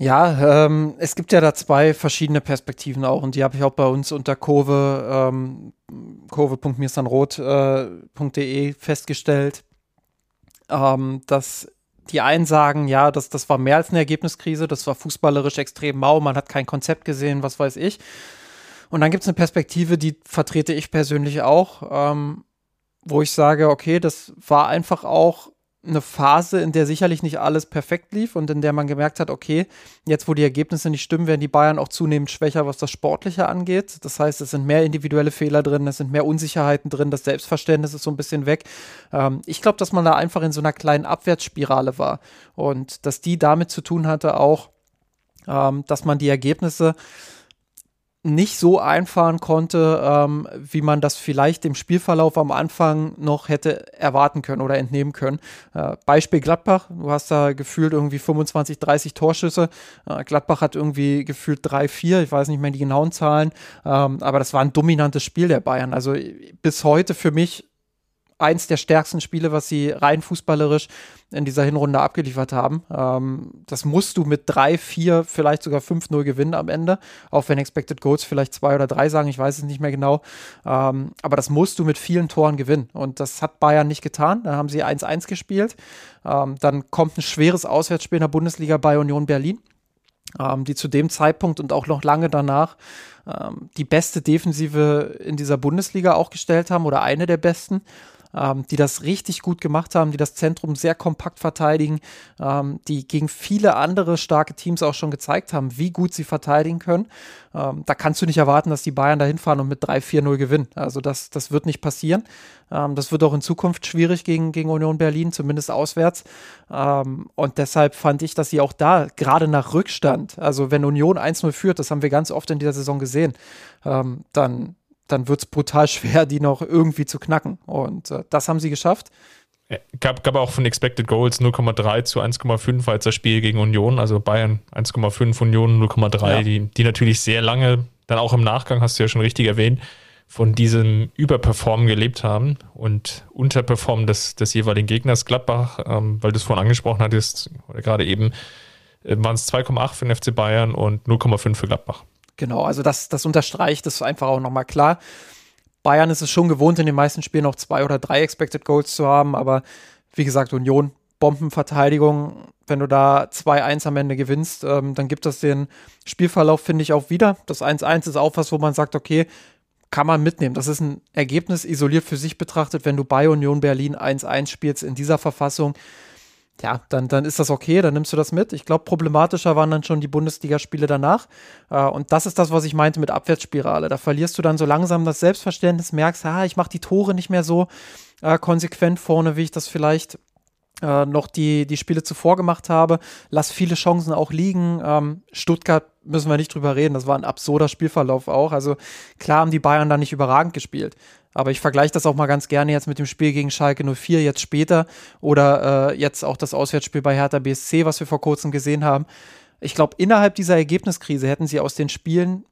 Ja, ähm, es gibt ja da zwei verschiedene Perspektiven auch und die habe ich auch bei uns unter Kurve, ähm, kurve.mirsanrot.de äh, festgestellt, ähm, dass die einen sagen, ja, das, das war mehr als eine Ergebniskrise, das war fußballerisch extrem mau, man hat kein Konzept gesehen, was weiß ich. Und dann gibt es eine Perspektive, die vertrete ich persönlich auch, ähm, wo ich sage, okay, das war einfach auch eine Phase, in der sicherlich nicht alles perfekt lief und in der man gemerkt hat, okay, jetzt wo die Ergebnisse nicht stimmen, werden die Bayern auch zunehmend schwächer, was das Sportliche angeht. Das heißt, es sind mehr individuelle Fehler drin, es sind mehr Unsicherheiten drin, das Selbstverständnis ist so ein bisschen weg. Ähm, ich glaube, dass man da einfach in so einer kleinen Abwärtsspirale war und dass die damit zu tun hatte auch, ähm, dass man die Ergebnisse nicht so einfahren konnte, ähm, wie man das vielleicht dem Spielverlauf am Anfang noch hätte erwarten können oder entnehmen können. Äh, Beispiel Gladbach, du hast da gefühlt irgendwie 25, 30 Torschüsse. Äh, Gladbach hat irgendwie gefühlt 3, 4, ich weiß nicht mehr die genauen Zahlen, ähm, aber das war ein dominantes Spiel der Bayern. Also bis heute für mich eins der stärksten Spiele, was sie rein fußballerisch in dieser Hinrunde abgeliefert haben. Ähm, das musst du mit drei, vier, vielleicht sogar 5-0 gewinnen am Ende, auch wenn Expected Goals vielleicht zwei oder drei sagen, ich weiß es nicht mehr genau. Ähm, aber das musst du mit vielen Toren gewinnen. Und das hat Bayern nicht getan. Da haben sie 1-1 gespielt. Ähm, dann kommt ein schweres Auswärtsspiel in der Bundesliga bei Union Berlin. Ähm, die zu dem Zeitpunkt und auch noch lange danach ähm, die beste Defensive in dieser Bundesliga auch gestellt haben oder eine der besten ähm, die das richtig gut gemacht haben, die das Zentrum sehr kompakt verteidigen, ähm, die gegen viele andere starke Teams auch schon gezeigt haben, wie gut sie verteidigen können. Ähm, da kannst du nicht erwarten, dass die Bayern da hinfahren und mit 3-4-0 gewinnen. Also das, das wird nicht passieren. Ähm, das wird auch in Zukunft schwierig gegen, gegen Union Berlin, zumindest auswärts. Ähm, und deshalb fand ich, dass sie auch da, gerade nach Rückstand, also wenn Union 1-0 führt, das haben wir ganz oft in dieser Saison gesehen, ähm, dann dann wird es brutal schwer, die noch irgendwie zu knacken. Und äh, das haben sie geschafft. Gab, gab auch von Expected Goals 0,3 zu 1,5 als das Spiel gegen Union, also Bayern 1,5, Union 0,3, ja. die, die natürlich sehr lange, dann auch im Nachgang, hast du ja schon richtig erwähnt, von diesem Überperformen gelebt haben und Unterperformen des, des jeweiligen Gegners. Gladbach, ähm, weil du es vorhin angesprochen hattest, oder gerade eben, äh, waren es 2,8 für den FC Bayern und 0,5 für Gladbach. Genau, also das, das unterstreicht es einfach auch nochmal klar. Bayern ist es schon gewohnt, in den meisten Spielen noch zwei oder drei Expected Goals zu haben, aber wie gesagt, Union, Bombenverteidigung, wenn du da 2-1 am Ende gewinnst, ähm, dann gibt das den Spielverlauf, finde ich, auch wieder. Das 1-1 ist auch was, wo man sagt, okay, kann man mitnehmen. Das ist ein Ergebnis isoliert für sich betrachtet, wenn du bei Union Berlin 1-1 spielst in dieser Verfassung ja, dann, dann ist das okay, dann nimmst du das mit. Ich glaube, problematischer waren dann schon die Bundesligaspiele danach. Äh, und das ist das, was ich meinte mit Abwärtsspirale. Da verlierst du dann so langsam das Selbstverständnis, merkst, ah, ich mache die Tore nicht mehr so äh, konsequent vorne, wie ich das vielleicht äh, noch die, die Spiele zuvor gemacht habe. Lass viele Chancen auch liegen. Ähm, Stuttgart müssen wir nicht drüber reden. Das war ein absurder Spielverlauf auch. Also klar haben die Bayern da nicht überragend gespielt. Aber ich vergleiche das auch mal ganz gerne jetzt mit dem Spiel gegen Schalke 04 jetzt später oder äh, jetzt auch das Auswärtsspiel bei Hertha BSC, was wir vor kurzem gesehen haben. Ich glaube, innerhalb dieser Ergebniskrise hätten sie aus den Spielen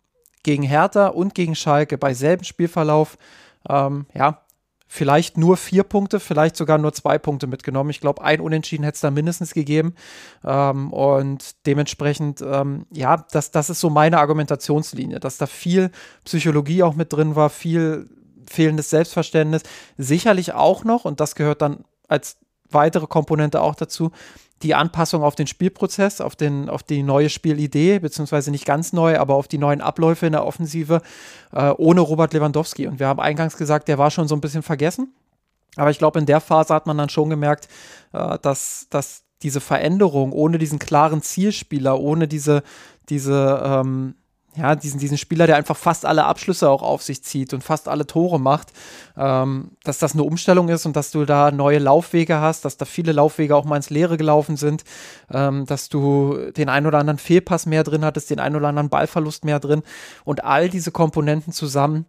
gegen Hertha und gegen Schalke bei selben Spielverlauf ähm, ja, vielleicht nur vier Punkte, vielleicht sogar nur zwei Punkte mitgenommen. Ich glaube, ein Unentschieden hätte es da mindestens gegeben. Ähm, und dementsprechend, ähm, ja, das, das ist so meine Argumentationslinie, dass da viel Psychologie auch mit drin war, viel fehlendes Selbstverständnis. Sicherlich auch noch, und das gehört dann als weitere Komponente auch dazu, die Anpassung auf den Spielprozess, auf, den, auf die neue Spielidee, beziehungsweise nicht ganz neu, aber auf die neuen Abläufe in der Offensive äh, ohne Robert Lewandowski. Und wir haben eingangs gesagt, der war schon so ein bisschen vergessen. Aber ich glaube, in der Phase hat man dann schon gemerkt, äh, dass, dass diese Veränderung ohne diesen klaren Zielspieler, ohne diese, diese ähm, ja, diesen, diesen Spieler, der einfach fast alle Abschlüsse auch auf sich zieht und fast alle Tore macht, ähm, dass das eine Umstellung ist und dass du da neue Laufwege hast, dass da viele Laufwege auch mal ins Leere gelaufen sind, ähm, dass du den ein oder anderen Fehlpass mehr drin hattest, den ein oder anderen Ballverlust mehr drin und all diese Komponenten zusammen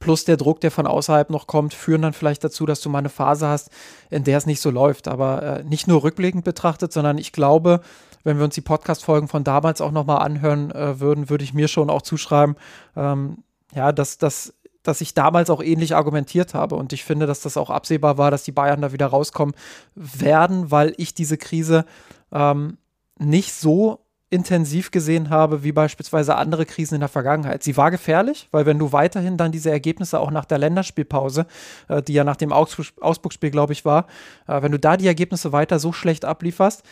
plus der Druck, der von außerhalb noch kommt, führen dann vielleicht dazu, dass du mal eine Phase hast, in der es nicht so läuft. Aber äh, nicht nur rückblickend betrachtet, sondern ich glaube, wenn wir uns die Podcast-Folgen von damals auch nochmal anhören äh, würden, würde ich mir schon auch zuschreiben, ähm, ja, dass, dass, dass ich damals auch ähnlich argumentiert habe. Und ich finde, dass das auch absehbar war, dass die Bayern da wieder rauskommen werden, weil ich diese Krise ähm, nicht so intensiv gesehen habe, wie beispielsweise andere Krisen in der Vergangenheit. Sie war gefährlich, weil wenn du weiterhin dann diese Ergebnisse auch nach der Länderspielpause, äh, die ja nach dem Augsburg-Spiel, glaube ich, war, äh, wenn du da die Ergebnisse weiter so schlecht ablieferst,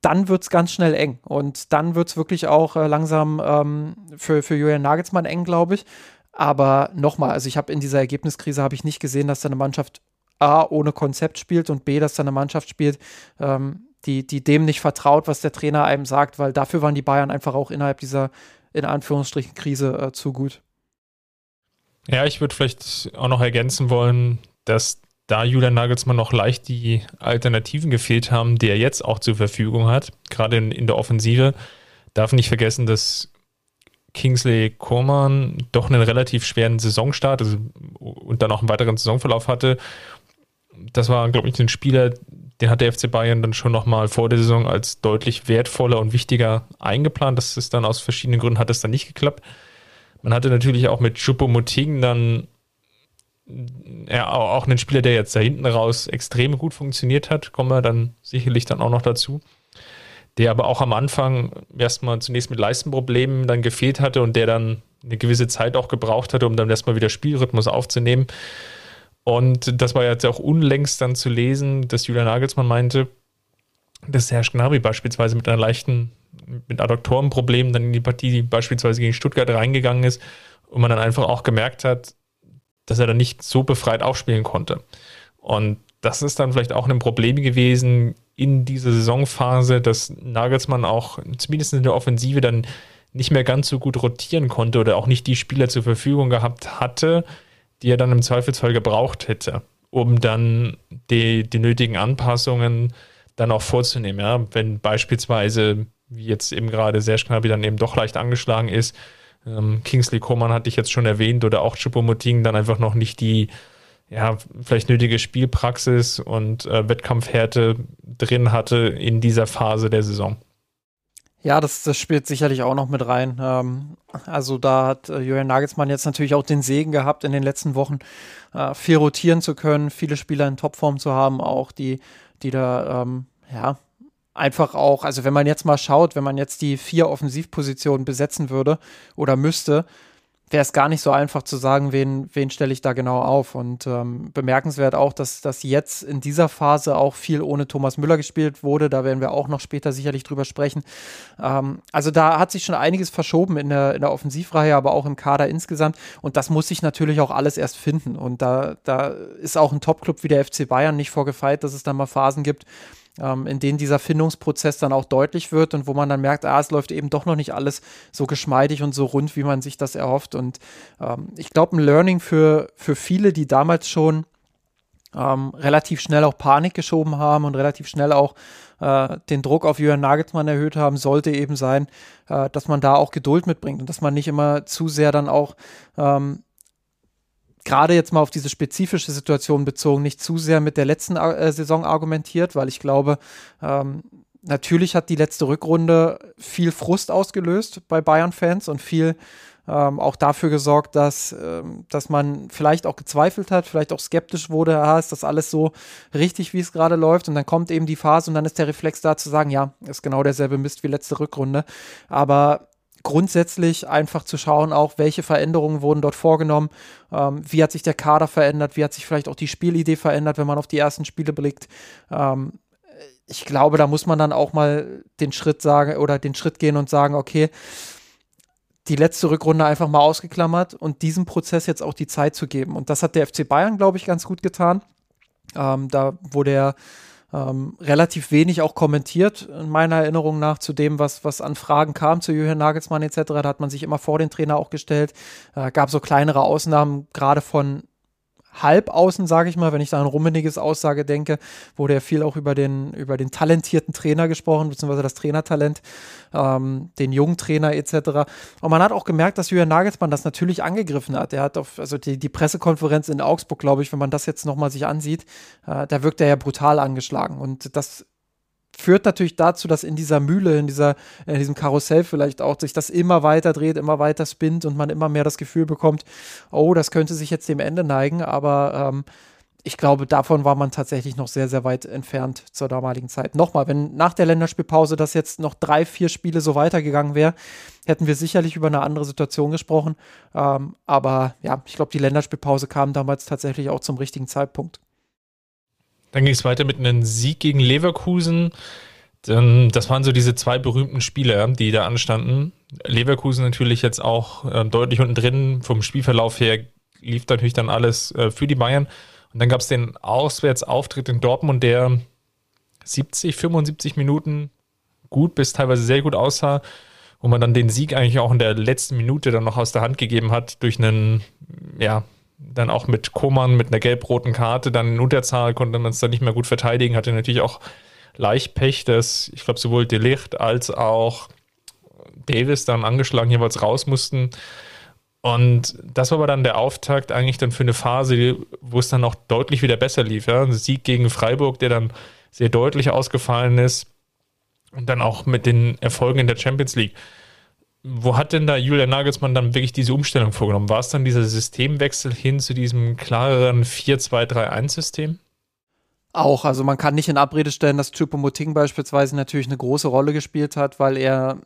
dann wird es ganz schnell eng. Und dann wird es wirklich auch äh, langsam ähm, für, für Julian Nagelsmann eng, glaube ich. Aber nochmal, also ich habe in dieser Ergebniskrise habe ich nicht gesehen, dass da eine Mannschaft A ohne Konzept spielt und B, dass da eine Mannschaft spielt, ähm, die, die dem nicht vertraut, was der Trainer einem sagt, weil dafür waren die Bayern einfach auch innerhalb dieser, in Anführungsstrichen, Krise äh, zu gut. Ja, ich würde vielleicht auch noch ergänzen wollen, dass da Julian Nagelsmann noch leicht die Alternativen gefehlt haben, die er jetzt auch zur Verfügung hat, gerade in, in der Offensive, darf nicht vergessen, dass Kingsley Coman doch einen relativ schweren Saisonstart also, und dann auch einen weiteren Saisonverlauf hatte. Das war, glaube ich, ein Spieler, den hat der FC Bayern dann schon nochmal vor der Saison als deutlich wertvoller und wichtiger eingeplant. Das ist dann aus verschiedenen Gründen hat es dann nicht geklappt. Man hatte natürlich auch mit Choupo-Moting dann ja, auch einen Spieler, der jetzt da hinten raus extrem gut funktioniert hat, kommen wir dann sicherlich dann auch noch dazu. Der aber auch am Anfang erstmal zunächst mit Leistenproblemen dann gefehlt hatte und der dann eine gewisse Zeit auch gebraucht hatte, um dann erstmal wieder Spielrhythmus aufzunehmen. Und das war jetzt auch unlängst dann zu lesen, dass Julian Nagelsmann meinte, dass Herr Gnabry beispielsweise mit einer leichten, mit Adduktorenproblemen dann in die Partie beispielsweise gegen Stuttgart reingegangen ist und man dann einfach auch gemerkt hat, dass er dann nicht so befreit aufspielen konnte. Und das ist dann vielleicht auch ein Problem gewesen in dieser Saisonphase, dass Nagelsmann auch zumindest in der Offensive dann nicht mehr ganz so gut rotieren konnte oder auch nicht die Spieler zur Verfügung gehabt hatte, die er dann im Zweifelsfall gebraucht hätte, um dann die, die nötigen Anpassungen dann auch vorzunehmen. Ja? Wenn beispielsweise, wie jetzt eben gerade Serge Gnabry dann eben doch leicht angeschlagen ist, ähm, Kingsley Coman hatte ich jetzt schon erwähnt oder auch Choupo-Moting dann einfach noch nicht die ja, vielleicht nötige Spielpraxis und äh, Wettkampfhärte drin hatte in dieser Phase der Saison. Ja, das, das spielt sicherlich auch noch mit rein. Ähm, also da hat äh, Julian Nagelsmann jetzt natürlich auch den Segen gehabt, in den letzten Wochen äh, viel rotieren zu können, viele Spieler in Topform zu haben, auch die, die da ähm, ja, einfach auch, also wenn man jetzt mal schaut, wenn man jetzt die vier Offensivpositionen besetzen würde oder müsste, wäre es gar nicht so einfach zu sagen, wen, wen stelle ich da genau auf. Und ähm, bemerkenswert auch, dass, dass jetzt in dieser Phase auch viel ohne Thomas Müller gespielt wurde. Da werden wir auch noch später sicherlich drüber sprechen. Ähm, also da hat sich schon einiges verschoben in der, in der Offensivreihe, aber auch im Kader insgesamt. Und das muss sich natürlich auch alles erst finden. Und da, da ist auch ein Top-Club wie der FC Bayern nicht vorgefeit, dass es da mal Phasen gibt, ähm, in denen dieser Findungsprozess dann auch deutlich wird und wo man dann merkt, ah, es läuft eben doch noch nicht alles so geschmeidig und so rund, wie man sich das erhofft. Und ähm, ich glaube, ein Learning für, für viele, die damals schon ähm, relativ schnell auch Panik geschoben haben und relativ schnell auch äh, den Druck auf Jürgen Nagelsmann erhöht haben, sollte eben sein, äh, dass man da auch Geduld mitbringt und dass man nicht immer zu sehr dann auch ähm, gerade jetzt mal auf diese spezifische Situation bezogen, nicht zu sehr mit der letzten äh, Saison argumentiert, weil ich glaube, ähm, natürlich hat die letzte Rückrunde viel Frust ausgelöst bei Bayern-Fans und viel ähm, auch dafür gesorgt, dass, ähm, dass man vielleicht auch gezweifelt hat, vielleicht auch skeptisch wurde, ah, ist das alles so richtig, wie es gerade läuft? Und dann kommt eben die Phase und dann ist der Reflex da zu sagen, ja, ist genau derselbe Mist wie letzte Rückrunde. Aber grundsätzlich einfach zu schauen, auch welche Veränderungen wurden dort vorgenommen, ähm, wie hat sich der Kader verändert, wie hat sich vielleicht auch die Spielidee verändert, wenn man auf die ersten Spiele blickt. Ähm, ich glaube, da muss man dann auch mal den Schritt sagen oder den Schritt gehen und sagen, okay, die letzte Rückrunde einfach mal ausgeklammert und diesem Prozess jetzt auch die Zeit zu geben. Und das hat der FC Bayern, glaube ich, ganz gut getan. Ähm, da wurde er ähm, relativ wenig auch kommentiert, in meiner Erinnerung nach, zu dem, was, was an Fragen kam zu Jürgen Nagelsmann etc. Da hat man sich immer vor den Trainer auch gestellt. Äh, gab so kleinere Ausnahmen, gerade von Halbaußen, sage ich mal, wenn ich da an Rummeniges Aussage denke, wurde ja viel auch über den, über den talentierten Trainer gesprochen, beziehungsweise das Trainertalent, ähm, den jungen Trainer etc. Und man hat auch gemerkt, dass Julian Nagelsmann das natürlich angegriffen hat. Er hat auf, also die, die Pressekonferenz in Augsburg, glaube ich, wenn man das jetzt nochmal sich ansieht, äh, da wirkt er ja brutal angeschlagen. Und das führt natürlich dazu, dass in dieser Mühle, in, dieser, in diesem Karussell vielleicht auch sich das immer weiter dreht, immer weiter spinnt und man immer mehr das Gefühl bekommt, oh, das könnte sich jetzt dem Ende neigen, aber ähm, ich glaube, davon war man tatsächlich noch sehr, sehr weit entfernt zur damaligen Zeit. Nochmal, wenn nach der Länderspielpause das jetzt noch drei, vier Spiele so weitergegangen wäre, hätten wir sicherlich über eine andere Situation gesprochen. Ähm, aber ja, ich glaube, die Länderspielpause kam damals tatsächlich auch zum richtigen Zeitpunkt. Dann ging es weiter mit einem Sieg gegen Leverkusen. Das waren so diese zwei berühmten Spiele, die da anstanden. Leverkusen natürlich jetzt auch äh, deutlich unten drin. Vom Spielverlauf her lief natürlich dann alles äh, für die Bayern. Und dann gab es den Auswärtsauftritt in Dortmund, der 70, 75 Minuten gut bis teilweise sehr gut aussah, wo man dann den Sieg eigentlich auch in der letzten Minute dann noch aus der Hand gegeben hat durch einen, ja, dann auch mit Koman mit einer gelb-roten Karte dann in Unterzahl konnte man es dann nicht mehr gut verteidigen, hatte natürlich auch leicht Pech, dass ich glaube sowohl Delicht als auch Davis dann angeschlagen jeweils raus mussten. Und das war aber dann der Auftakt eigentlich dann für eine Phase, wo es dann auch deutlich wieder besser lief. Ja? Ein Sieg gegen Freiburg, der dann sehr deutlich ausgefallen ist und dann auch mit den Erfolgen in der Champions League. Wo hat denn da Julian Nagelsmann dann wirklich diese Umstellung vorgenommen? War es dann dieser Systemwechsel hin zu diesem klareren 4-2-3-1-System? Auch, also man kann nicht in Abrede stellen, dass Choupo-Moting beispielsweise natürlich eine große Rolle gespielt hat, weil er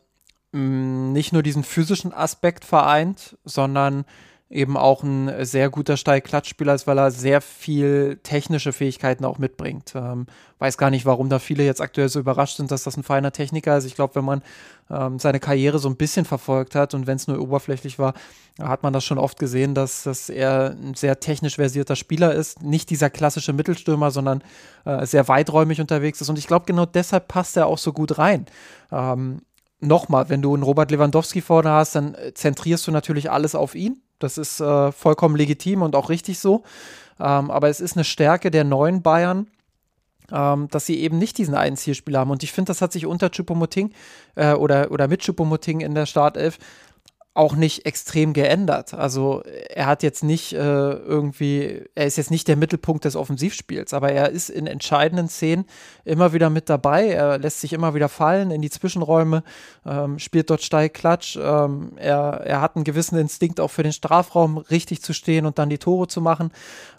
mh, mm, nicht nur diesen physischen Aspekt vereint, sondern eben auch ein sehr guter Steil-Klatschspieler ist, weil er sehr viel technische Fähigkeiten auch mitbringt. Ähm, weiß gar nicht, warum da viele jetzt aktuell so überrascht sind, dass das ein feiner Techniker ist. Ich glaube, wenn man ähm, seine Karriere so ein bisschen verfolgt hat und wenn es nur oberflächlich war, hat man das schon oft gesehen, dass, dass er ein sehr technisch versierter Spieler ist. Nicht dieser klassische Mittelstürmer, sondern äh, sehr weiträumig unterwegs ist. Und ich glaube, genau deshalb passt er auch so gut rein. Ähm, Nochmal, wenn du einen Robert Lewandowski vorne hast, dann äh, zentrierst du natürlich alles auf ihn das ist äh, vollkommen legitim und auch richtig so. Ähm, aber es ist eine Stärke der neuen Bayern, ähm, dass sie eben nicht diesen einen Zielspieler haben. Und ich finde, das hat sich unter Chupomoting äh, oder, oder mit Chupomoting in der Startelf auch nicht extrem geändert. Also er hat jetzt nicht äh, irgendwie, er ist jetzt nicht der Mittelpunkt des Offensivspiels, aber er ist in entscheidenden Szenen immer wieder mit dabei. Er lässt sich immer wieder fallen in die Zwischenräume, ähm, spielt dort steil Klatsch. Ähm, er, er hat einen gewissen Instinkt auch für den Strafraum richtig zu stehen und dann die Tore zu machen.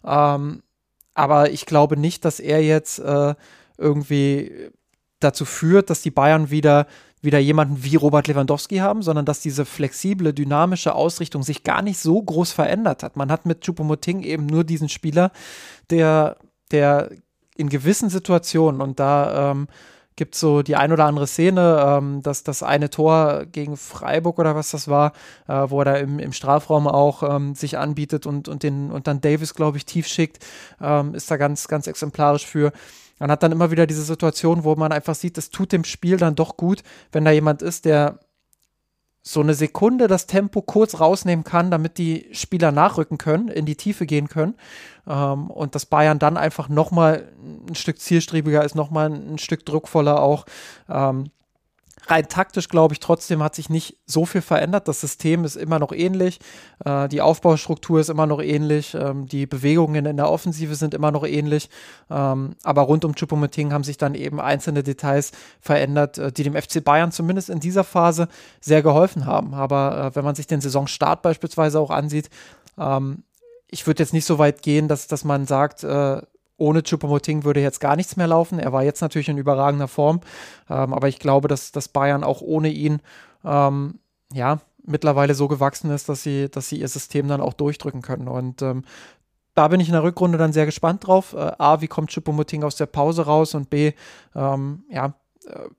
Ähm, aber ich glaube nicht, dass er jetzt äh, irgendwie dazu führt, dass die Bayern wieder wieder jemanden wie Robert Lewandowski haben, sondern dass diese flexible, dynamische Ausrichtung sich gar nicht so groß verändert hat. Man hat mit Choupo-Moting eben nur diesen Spieler, der, der in gewissen Situationen und da ähm, gibt es so die ein oder andere Szene, ähm, dass das eine Tor gegen Freiburg oder was das war, äh, wo er da im, im Strafraum auch ähm, sich anbietet und, und, den, und dann Davis, glaube ich, tief schickt, ähm, ist da ganz, ganz exemplarisch für. Man hat dann immer wieder diese Situation, wo man einfach sieht, es tut dem Spiel dann doch gut, wenn da jemand ist, der so eine Sekunde das Tempo kurz rausnehmen kann, damit die Spieler nachrücken können, in die Tiefe gehen können. Ähm, und dass Bayern dann einfach nochmal ein Stück zielstrebiger ist, nochmal ein Stück druckvoller auch. Ähm, rein taktisch glaube ich trotzdem hat sich nicht so viel verändert. Das System ist immer noch ähnlich, äh, die Aufbaustruktur ist immer noch ähnlich, ähm, die Bewegungen in der Offensive sind immer noch ähnlich. Ähm, aber rund um Choupo-Moting haben sich dann eben einzelne Details verändert, äh, die dem FC Bayern zumindest in dieser Phase sehr geholfen haben. Aber äh, wenn man sich den Saisonstart beispielsweise auch ansieht, ähm, ich würde jetzt nicht so weit gehen, dass, dass man sagt, äh, ohne Choupo-Moting würde jetzt gar nichts mehr laufen. Er war jetzt natürlich in überragender Form, ähm, aber ich glaube, dass, dass Bayern auch ohne ihn ähm, ja mittlerweile so gewachsen ist, dass sie, dass sie ihr System dann auch durchdrücken können. Und ähm, da bin ich in der Rückrunde dann sehr gespannt drauf. Äh, A, wie kommt Choupo-Moting aus der Pause raus und B, ähm, ja, äh,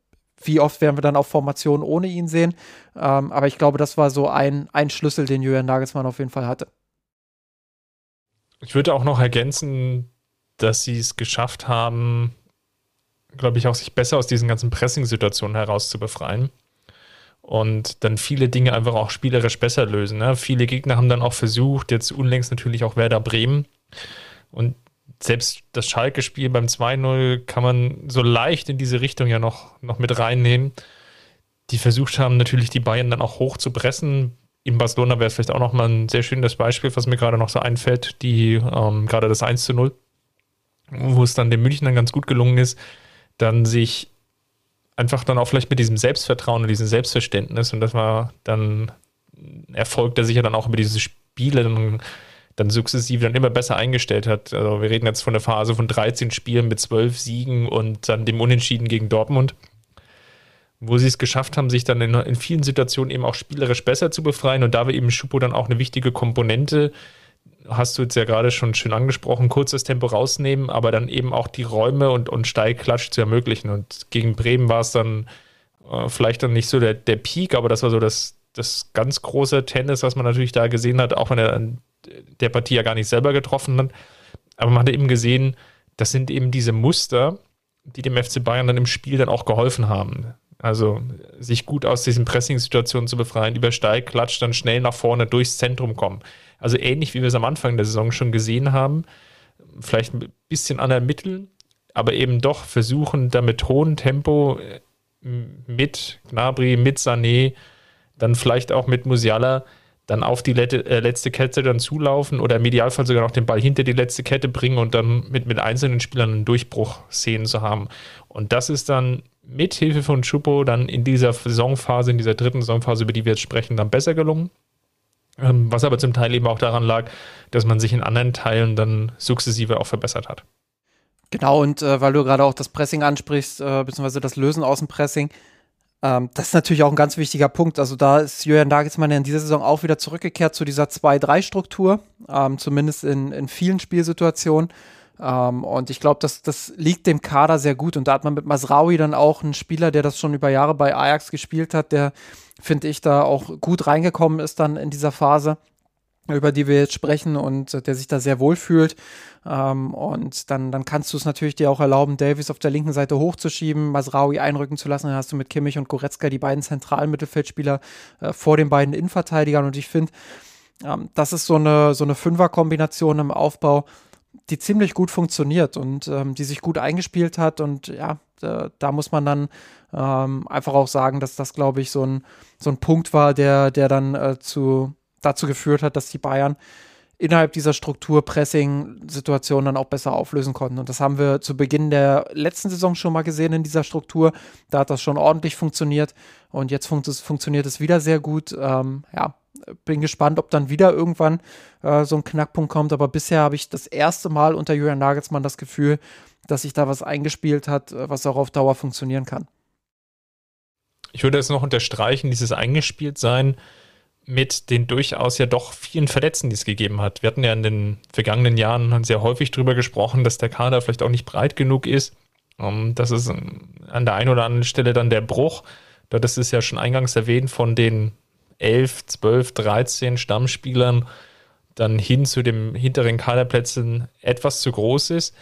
wie oft werden wir dann auch Formationen ohne ihn sehen. Ähm, aber ich glaube, das war so ein, ein Schlüssel, den Julian Nagelsmann auf jeden Fall hatte. Ich würde auch noch ergänzen, dass sie es geschafft haben, glaube ich, auch sich besser aus diesen ganzen Pressing-Situationen heraus zu befreien und dann viele Dinge einfach auch spielerisch besser lösen. Ne? Viele Gegner haben dann auch versucht, jetzt unlängst natürlich auch Werder Bremen und selbst das Schalke-Spiel beim 2-0 kann man so leicht in diese Richtung ja noch, noch mit reinnehmen. Die versucht haben, natürlich die Bayern dann auch hoch zu pressen. In Barcelona wäre es vielleicht auch nochmal ein sehr schönes Beispiel, was mir gerade noch so einfällt, die ähm, gerade das 1 0 wo es dann den Münchnern ganz gut gelungen ist, dann sich einfach dann auch vielleicht mit diesem Selbstvertrauen und diesem Selbstverständnis und das war dann Erfolg, der sich ja dann auch über diese Spiele dann, dann sukzessive dann immer besser eingestellt hat. Also wir reden jetzt von der Phase von 13 Spielen mit 12 Siegen und dann dem Unentschieden gegen Dortmund, wo sie es geschafft haben, sich dann in, in vielen Situationen eben auch spielerisch besser zu befreien und da war eben Schupo dann auch eine wichtige Komponente, hast du jetzt ja gerade schon schön angesprochen, kurzes Tempo rausnehmen, aber dann eben auch die Räume und, und Steilklatsch zu ermöglichen. Und gegen Bremen war es dann äh, vielleicht dann nicht so der, der Peak, aber das war so das, das ganz große Tennis, was man natürlich da gesehen hat, auch wenn er an der Partie ja gar nicht selber getroffen hat. Aber man hat eben gesehen, das sind eben diese Muster, die dem FC Bayern dann im Spiel dann auch geholfen haben. Also sich gut aus diesen Pressing-Situationen zu befreien, über Steilklatsch dann schnell nach vorne durchs Zentrum kommen. Also ähnlich wie wir es am Anfang der Saison schon gesehen haben, vielleicht ein bisschen anderen Mitteln, aber eben doch versuchen, da mit hohem Tempo äh, mit Gnabry, mit Sané, dann vielleicht auch mit Musiala dann auf die äh, letzte Kette dann zulaufen oder im Idealfall sogar noch den Ball hinter die letzte Kette bringen und dann mit, mit einzelnen Spielern einen Durchbruch sehen zu haben. Und das ist dann mit Hilfe von Chupo dann in dieser Saisonphase, in dieser dritten Saisonphase, über die wir jetzt sprechen, dann besser gelungen. Ähm, was aber zum Teil eben auch daran lag, dass man sich in anderen Teilen dann sukzessive auch verbessert hat. Genau, und äh, weil du gerade auch das Pressing ansprichst, äh, beziehungsweise das Lösen aus dem Pressing, ähm, das ist natürlich auch ein ganz wichtiger Punkt. Also da ist Julian Nagelsmann in dieser Saison auch wieder zurückgekehrt zu dieser 2-3-Struktur, ähm, zumindest in, in vielen Spielsituationen. Ähm, und ich glaube, das, das liegt dem Kader sehr gut. Und da hat man mit Masraui dann auch einen Spieler, der das schon über Jahre bei Ajax gespielt hat, der, finde ich, da auch gut reingekommen ist dann in dieser Phase über die wir jetzt sprechen und der sich da sehr wohl fühlt. Ähm, und dann, dann kannst du es natürlich dir auch erlauben, Davis auf der linken Seite hochzuschieben, Masraui einrücken zu lassen. Dann hast du mit Kimmich und Goretzka die beiden zentralen Mittelfeldspieler äh, vor den beiden Innenverteidigern. Und ich finde, ähm, das ist so eine, so eine Fünfer-Kombination im Aufbau, die ziemlich gut funktioniert und ähm, die sich gut eingespielt hat. Und ja, da, da muss man dann ähm, einfach auch sagen, dass das, glaube ich, so ein, so ein Punkt war, der, der dann äh, zu, dazu geführt hat, dass die Bayern innerhalb dieser Struktur Pressing-Situation dann auch besser auflösen konnten. Und das haben wir zu Beginn der letzten Saison schon mal gesehen in dieser Struktur. Da hat das schon ordentlich funktioniert und jetzt fun funktioniert es wieder sehr gut. Ähm, ja, bin gespannt, ob dann wieder irgendwann äh, so ein Knackpunkt kommt. Aber bisher habe ich das erste Mal unter Julian Nagelsmann das Gefühl, dass sich da was eingespielt hat, äh, was auch auf Dauer funktionieren kann. Ich würde es noch unterstreichen, dieses Eingespieltsein mit den durchaus ja doch vielen Verletzten, die es gegeben hat. Wir hatten ja in den vergangenen Jahren sehr häufig darüber gesprochen, dass der Kader vielleicht auch nicht breit genug ist. Um, das ist an der einen oder anderen Stelle dann der Bruch. Das ist ja schon eingangs erwähnt von den 11, 12, 13 Stammspielern dann hin zu den hinteren Kaderplätzen etwas zu groß ist.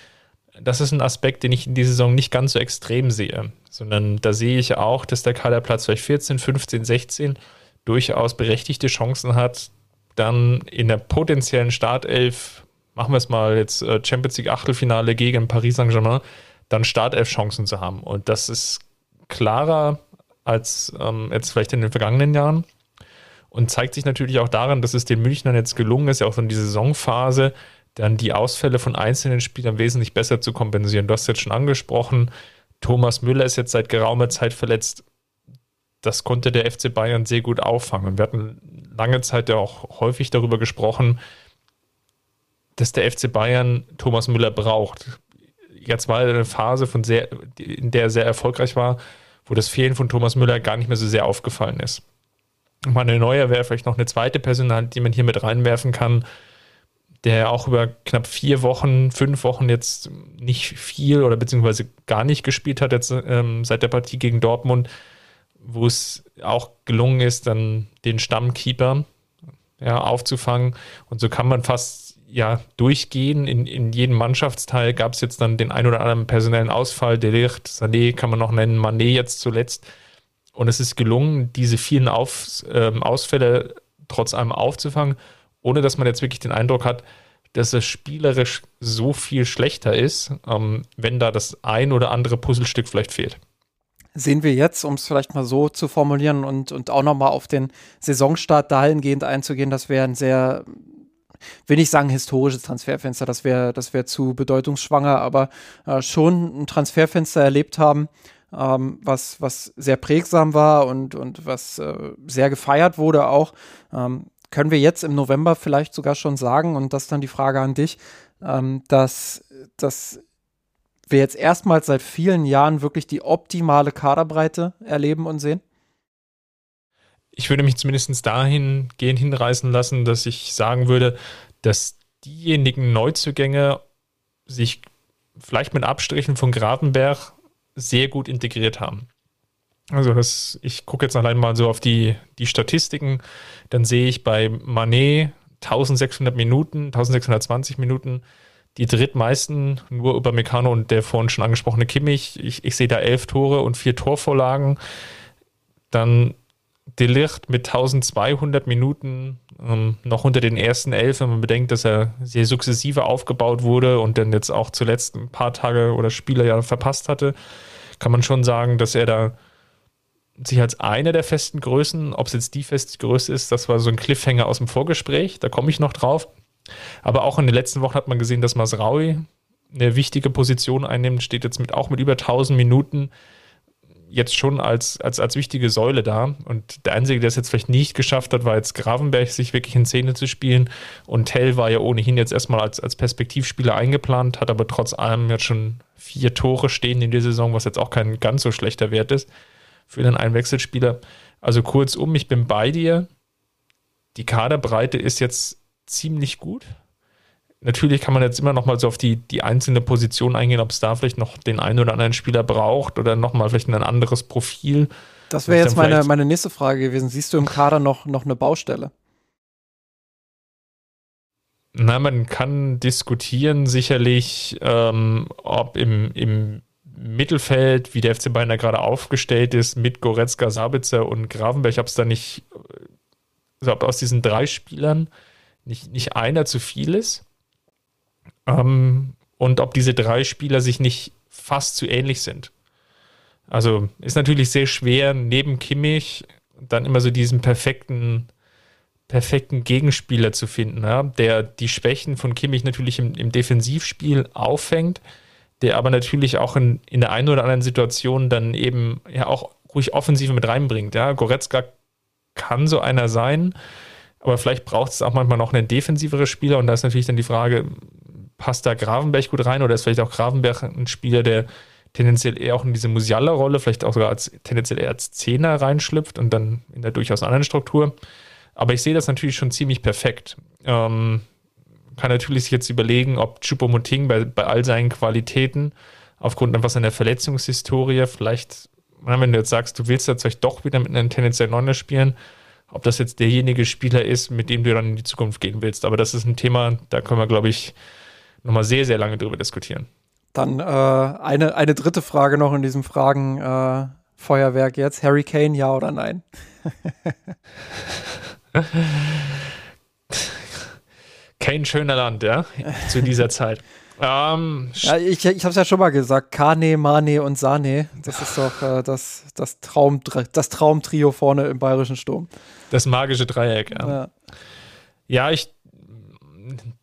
Das ist ein Aspekt, den ich in dieser Saison nicht ganz so extrem sehe, sondern da sehe ich auch, dass der Kaderplatz vielleicht 14, 15, 16 durchaus berechtigte Chancen hat, dann in der potenziellen Startelf, machen wir es mal jetzt äh, Champions League Achtelfinale gegen Paris Saint-Germain, dann Startelf-Chancen zu haben. Und das ist klarer als ähm, jetzt vielleicht in den vergangenen Jahren und zeigt sich natürlich auch daran, dass es den Münchnern jetzt gelungen ist, ja auch in dieser Saisonphase, dann die Ausfälle von einzelnen Spielern wesentlich besser zu kompensieren. Du hast jetzt schon angesprochen, Thomas Müller ist jetzt seit geraumer Zeit verletzt. Das konnte der FC Bayern sehr gut auffangen. Wir hatten lange Zeit ja auch häufig darüber gesprochen, dass der FC Bayern Thomas Müller braucht. Jetzt war eine Phase, von sehr, in der er sehr erfolgreich war, wo das Fehlen von Thomas Müller gar nicht mehr so sehr aufgefallen ist. Manuel Neuer wäre vielleicht noch eine zweite Personal, die man hier mit reinwerfen kann, der auch über knapp vier Wochen, fünf Wochen jetzt nicht viel oder beziehungsweise gar nicht gespielt hat jetzt ähm, seit der Partie gegen Dortmund, wo es auch gelungen ist, dann den Stammkeeper ja, aufzufangen. Und so kann man fast ja durchgehen. In, in jedem Mannschaftsteil gab es jetzt dann den ein oder anderen personellen Ausfall. Delicht, Sané kann man noch nennen, Mané jetzt zuletzt. Und es ist gelungen, diese vielen Auf, äh, Ausfälle trotz allem aufzufangen, ohne dass man jetzt wirklich den Eindruck hat, dass es spielerisch so viel schlechter ist, ähm, wenn da das ein oder andere Puzzlestück vielleicht fehlt. Sehen wir jetzt, um es vielleicht mal so zu formulieren und, und auch nochmal auf den Saisonstart dahingehend einzugehen, dass wir ein sehr will nicht sagen historisches Transferfenster, das wäre das wäre zu bedeutungsschwanger, aber äh, schon ein Transferfenster erlebt haben, ähm, was, was sehr prägsam war und, und was äh, sehr gefeiert wurde auch. Ähm, können wir jetzt im November vielleicht sogar schon sagen, und das ist dann die Frage an dich, ähm, dass, dass wir jetzt erstmals seit vielen Jahren wirklich die optimale Kaderbreite erleben und sehen? Ich würde mich zumindest dahingehend hinreißen lassen, dass ich sagen würde, dass diejenigen Neuzugänge sich vielleicht mit Abstrichen von Gravenberg sehr gut integriert haben. Also das, ich gucke jetzt allein mal so auf die, die Statistiken, dann sehe ich bei Manet 1600 Minuten, 1620 Minuten, die drittmeisten nur über Meccano und der vorhin schon angesprochene Kimmich. Ich, ich sehe da elf Tore und vier Torvorlagen. Dann Delicht mit 1200 Minuten ähm, noch unter den ersten elf, wenn man bedenkt, dass er sehr sukzessive aufgebaut wurde und dann jetzt auch zuletzt ein paar Tage oder Spiele ja verpasst hatte, kann man schon sagen, dass er da sich als eine der festen Größen, ob es jetzt die feste Größe ist, das war so ein Cliffhanger aus dem Vorgespräch, da komme ich noch drauf. Aber auch in den letzten Wochen hat man gesehen, dass Masraui eine wichtige Position einnimmt, steht jetzt mit auch mit über 1000 Minuten jetzt schon als, als, als wichtige Säule da. Und der Einzige, der es jetzt vielleicht nicht geschafft hat, war jetzt Gravenberg, sich wirklich in Szene zu spielen. Und Tell war ja ohnehin jetzt erstmal als, als Perspektivspieler eingeplant, hat aber trotz allem jetzt schon vier Tore stehen in der Saison, was jetzt auch kein ganz so schlechter Wert ist für einen Einwechselspieler. Also kurzum, ich bin bei dir. Die Kaderbreite ist jetzt ziemlich gut. Natürlich kann man jetzt immer noch mal so auf die, die einzelne Position eingehen, ob es da vielleicht noch den einen oder anderen Spieler braucht oder noch mal vielleicht ein anderes Profil. Das wäre jetzt meine, meine nächste Frage gewesen. Siehst du im Kader noch, noch eine Baustelle? Na, man kann diskutieren sicherlich, ähm, ob im, im Mittelfeld, wie der FC Bayern da gerade aufgestellt ist, mit Goretzka, Sabitzer und Gravenberg, ob es da nicht, also ob aus diesen drei Spielern nicht, nicht einer zu viel ist. Ähm, und ob diese drei Spieler sich nicht fast zu ähnlich sind. Also ist natürlich sehr schwer, neben Kimmich dann immer so diesen perfekten, perfekten Gegenspieler zu finden, ja? der die Schwächen von Kimmich natürlich im, im Defensivspiel auffängt, der aber natürlich auch in, in der einen oder anderen Situation dann eben ja auch ruhig Offensive mit reinbringt. Ja? Goretzka kann so einer sein, aber vielleicht braucht es auch manchmal noch einen defensiveren Spieler und da ist natürlich dann die Frage, passt da Gravenberg gut rein oder ist vielleicht auch Gravenberg ein Spieler, der tendenziell eher auch in diese Musiala-Rolle, vielleicht auch sogar als tendenziell eher als Zehner reinschlüpft und dann in der durchaus anderen Struktur. Aber ich sehe das natürlich schon ziemlich perfekt. Ähm, kann natürlich sich jetzt überlegen, ob Chupomoting bei, bei all seinen Qualitäten aufgrund einfach seiner Verletzungshistorie vielleicht, wenn du jetzt sagst, du willst jetzt vielleicht doch wieder mit einem tendenziell Neuner spielen, ob das jetzt derjenige Spieler ist, mit dem du dann in die Zukunft gehen willst. Aber das ist ein Thema, da können wir, glaube ich, nochmal sehr, sehr lange drüber diskutieren. Dann äh, eine, eine dritte Frage noch in diesem Fragen, äh, Feuerwerk jetzt? Harry Kane, ja oder nein? Kein schöner Land, ja, zu dieser Zeit. Ähm, ja, ich ich habe es ja schon mal gesagt, Kane, Mane und Sane, das ist doch äh, das, das, Traum, das Traumtrio vorne im Bayerischen Sturm. Das magische Dreieck, ja. Ja, ja ich,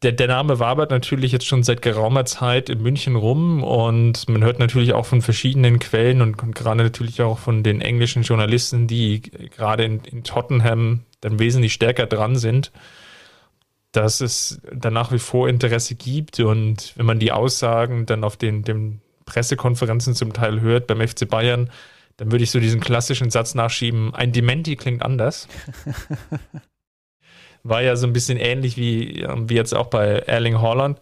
der, der Name wabert natürlich jetzt schon seit geraumer Zeit in München rum und man hört natürlich auch von verschiedenen Quellen und, und gerade natürlich auch von den englischen Journalisten, die gerade in, in Tottenham dann wesentlich stärker dran sind dass es da nach wie vor Interesse gibt und wenn man die Aussagen dann auf den, den Pressekonferenzen zum Teil hört beim FC Bayern, dann würde ich so diesen klassischen Satz nachschieben, ein Dementi klingt anders. War ja so ein bisschen ähnlich wie, wie jetzt auch bei Erling Haaland.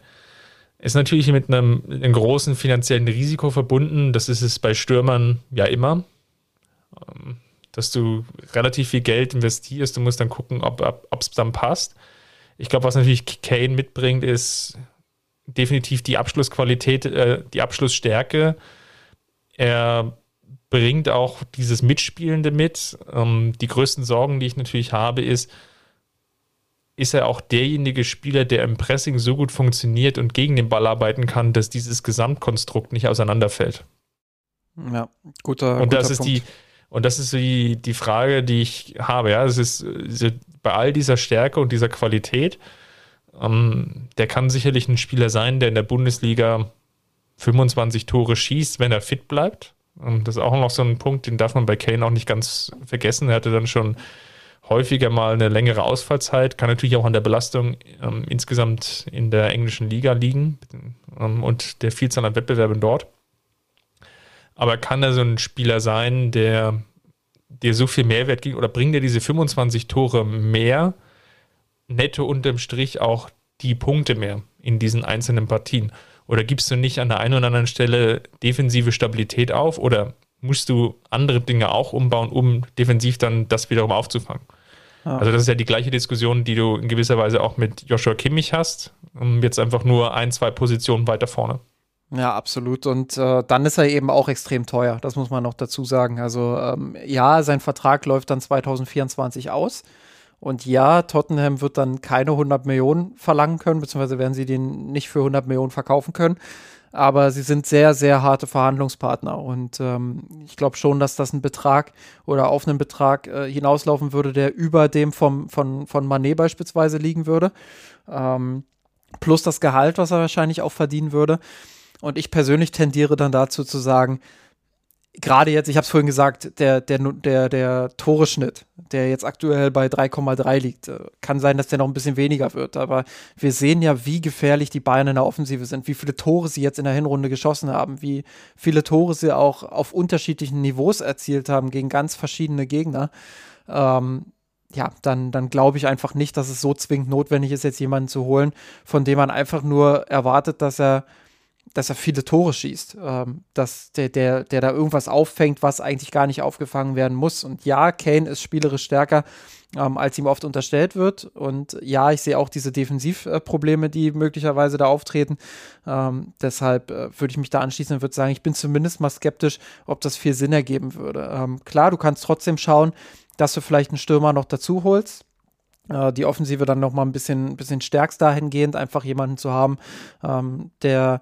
Ist natürlich mit einem, einem großen finanziellen Risiko verbunden. Das ist es bei Stürmern ja immer. Ähm, dass du relativ viel Geld investierst. Du musst dann gucken, ob es dann passt. Ich glaube, was natürlich Kane mitbringt, ist definitiv die Abschlussqualität, äh, die Abschlussstärke. Er bringt auch dieses Mitspielende mit. Ähm, die größten Sorgen, die ich natürlich habe, ist, ist er auch derjenige Spieler, der im Pressing so gut funktioniert und gegen den Ball arbeiten kann, dass dieses Gesamtkonstrukt nicht auseinanderfällt. Ja, guter, und guter das ist Punkt. die und das ist die, die Frage, die ich habe. Ja, es ist bei all dieser Stärke und dieser Qualität, ähm, der kann sicherlich ein Spieler sein, der in der Bundesliga 25 Tore schießt, wenn er fit bleibt. Und das ist auch noch so ein Punkt, den darf man bei Kane auch nicht ganz vergessen. Er hatte dann schon häufiger mal eine längere Ausfallzeit, kann natürlich auch an der Belastung ähm, insgesamt in der englischen Liga liegen ähm, und der Vielzahl an Wettbewerben dort. Aber kann er so ein Spieler sein, der dir so viel Mehrwert gibt oder bringen dir diese 25 Tore mehr, netto unterm Strich auch die Punkte mehr in diesen einzelnen Partien? Oder gibst du nicht an der einen oder anderen Stelle defensive Stabilität auf oder musst du andere Dinge auch umbauen, um defensiv dann das wiederum aufzufangen? Ja. Also das ist ja die gleiche Diskussion, die du in gewisser Weise auch mit Joshua Kimmich hast, jetzt einfach nur ein, zwei Positionen weiter vorne. Ja, absolut. Und äh, dann ist er eben auch extrem teuer. Das muss man noch dazu sagen. Also ähm, ja, sein Vertrag läuft dann 2024 aus. Und ja, Tottenham wird dann keine 100 Millionen verlangen können, beziehungsweise werden sie den nicht für 100 Millionen verkaufen können. Aber sie sind sehr, sehr harte Verhandlungspartner. Und ähm, ich glaube schon, dass das ein Betrag oder auf einen Betrag äh, hinauslaufen würde, der über dem vom, von, von Manet beispielsweise liegen würde. Ähm, plus das Gehalt, was er wahrscheinlich auch verdienen würde. Und ich persönlich tendiere dann dazu zu sagen, gerade jetzt, ich habe es vorhin gesagt, der, der, der, der Toreschnitt, der jetzt aktuell bei 3,3 liegt, äh, kann sein, dass der noch ein bisschen weniger wird. Aber wir sehen ja, wie gefährlich die Bayern in der Offensive sind, wie viele Tore sie jetzt in der Hinrunde geschossen haben, wie viele Tore sie auch auf unterschiedlichen Niveaus erzielt haben gegen ganz verschiedene Gegner. Ähm, ja, dann, dann glaube ich einfach nicht, dass es so zwingend notwendig ist, jetzt jemanden zu holen, von dem man einfach nur erwartet, dass er dass er viele Tore schießt, ähm, dass der, der, der da irgendwas auffängt, was eigentlich gar nicht aufgefangen werden muss. Und ja, Kane ist spielerisch stärker, ähm, als ihm oft unterstellt wird. Und ja, ich sehe auch diese Defensivprobleme, die möglicherweise da auftreten. Ähm, deshalb äh, würde ich mich da anschließen und würde sagen, ich bin zumindest mal skeptisch, ob das viel Sinn ergeben würde. Ähm, klar, du kannst trotzdem schauen, dass du vielleicht einen Stürmer noch dazu holst äh, die Offensive dann noch mal ein bisschen, bisschen stärkst dahingehend, einfach jemanden zu haben, ähm, der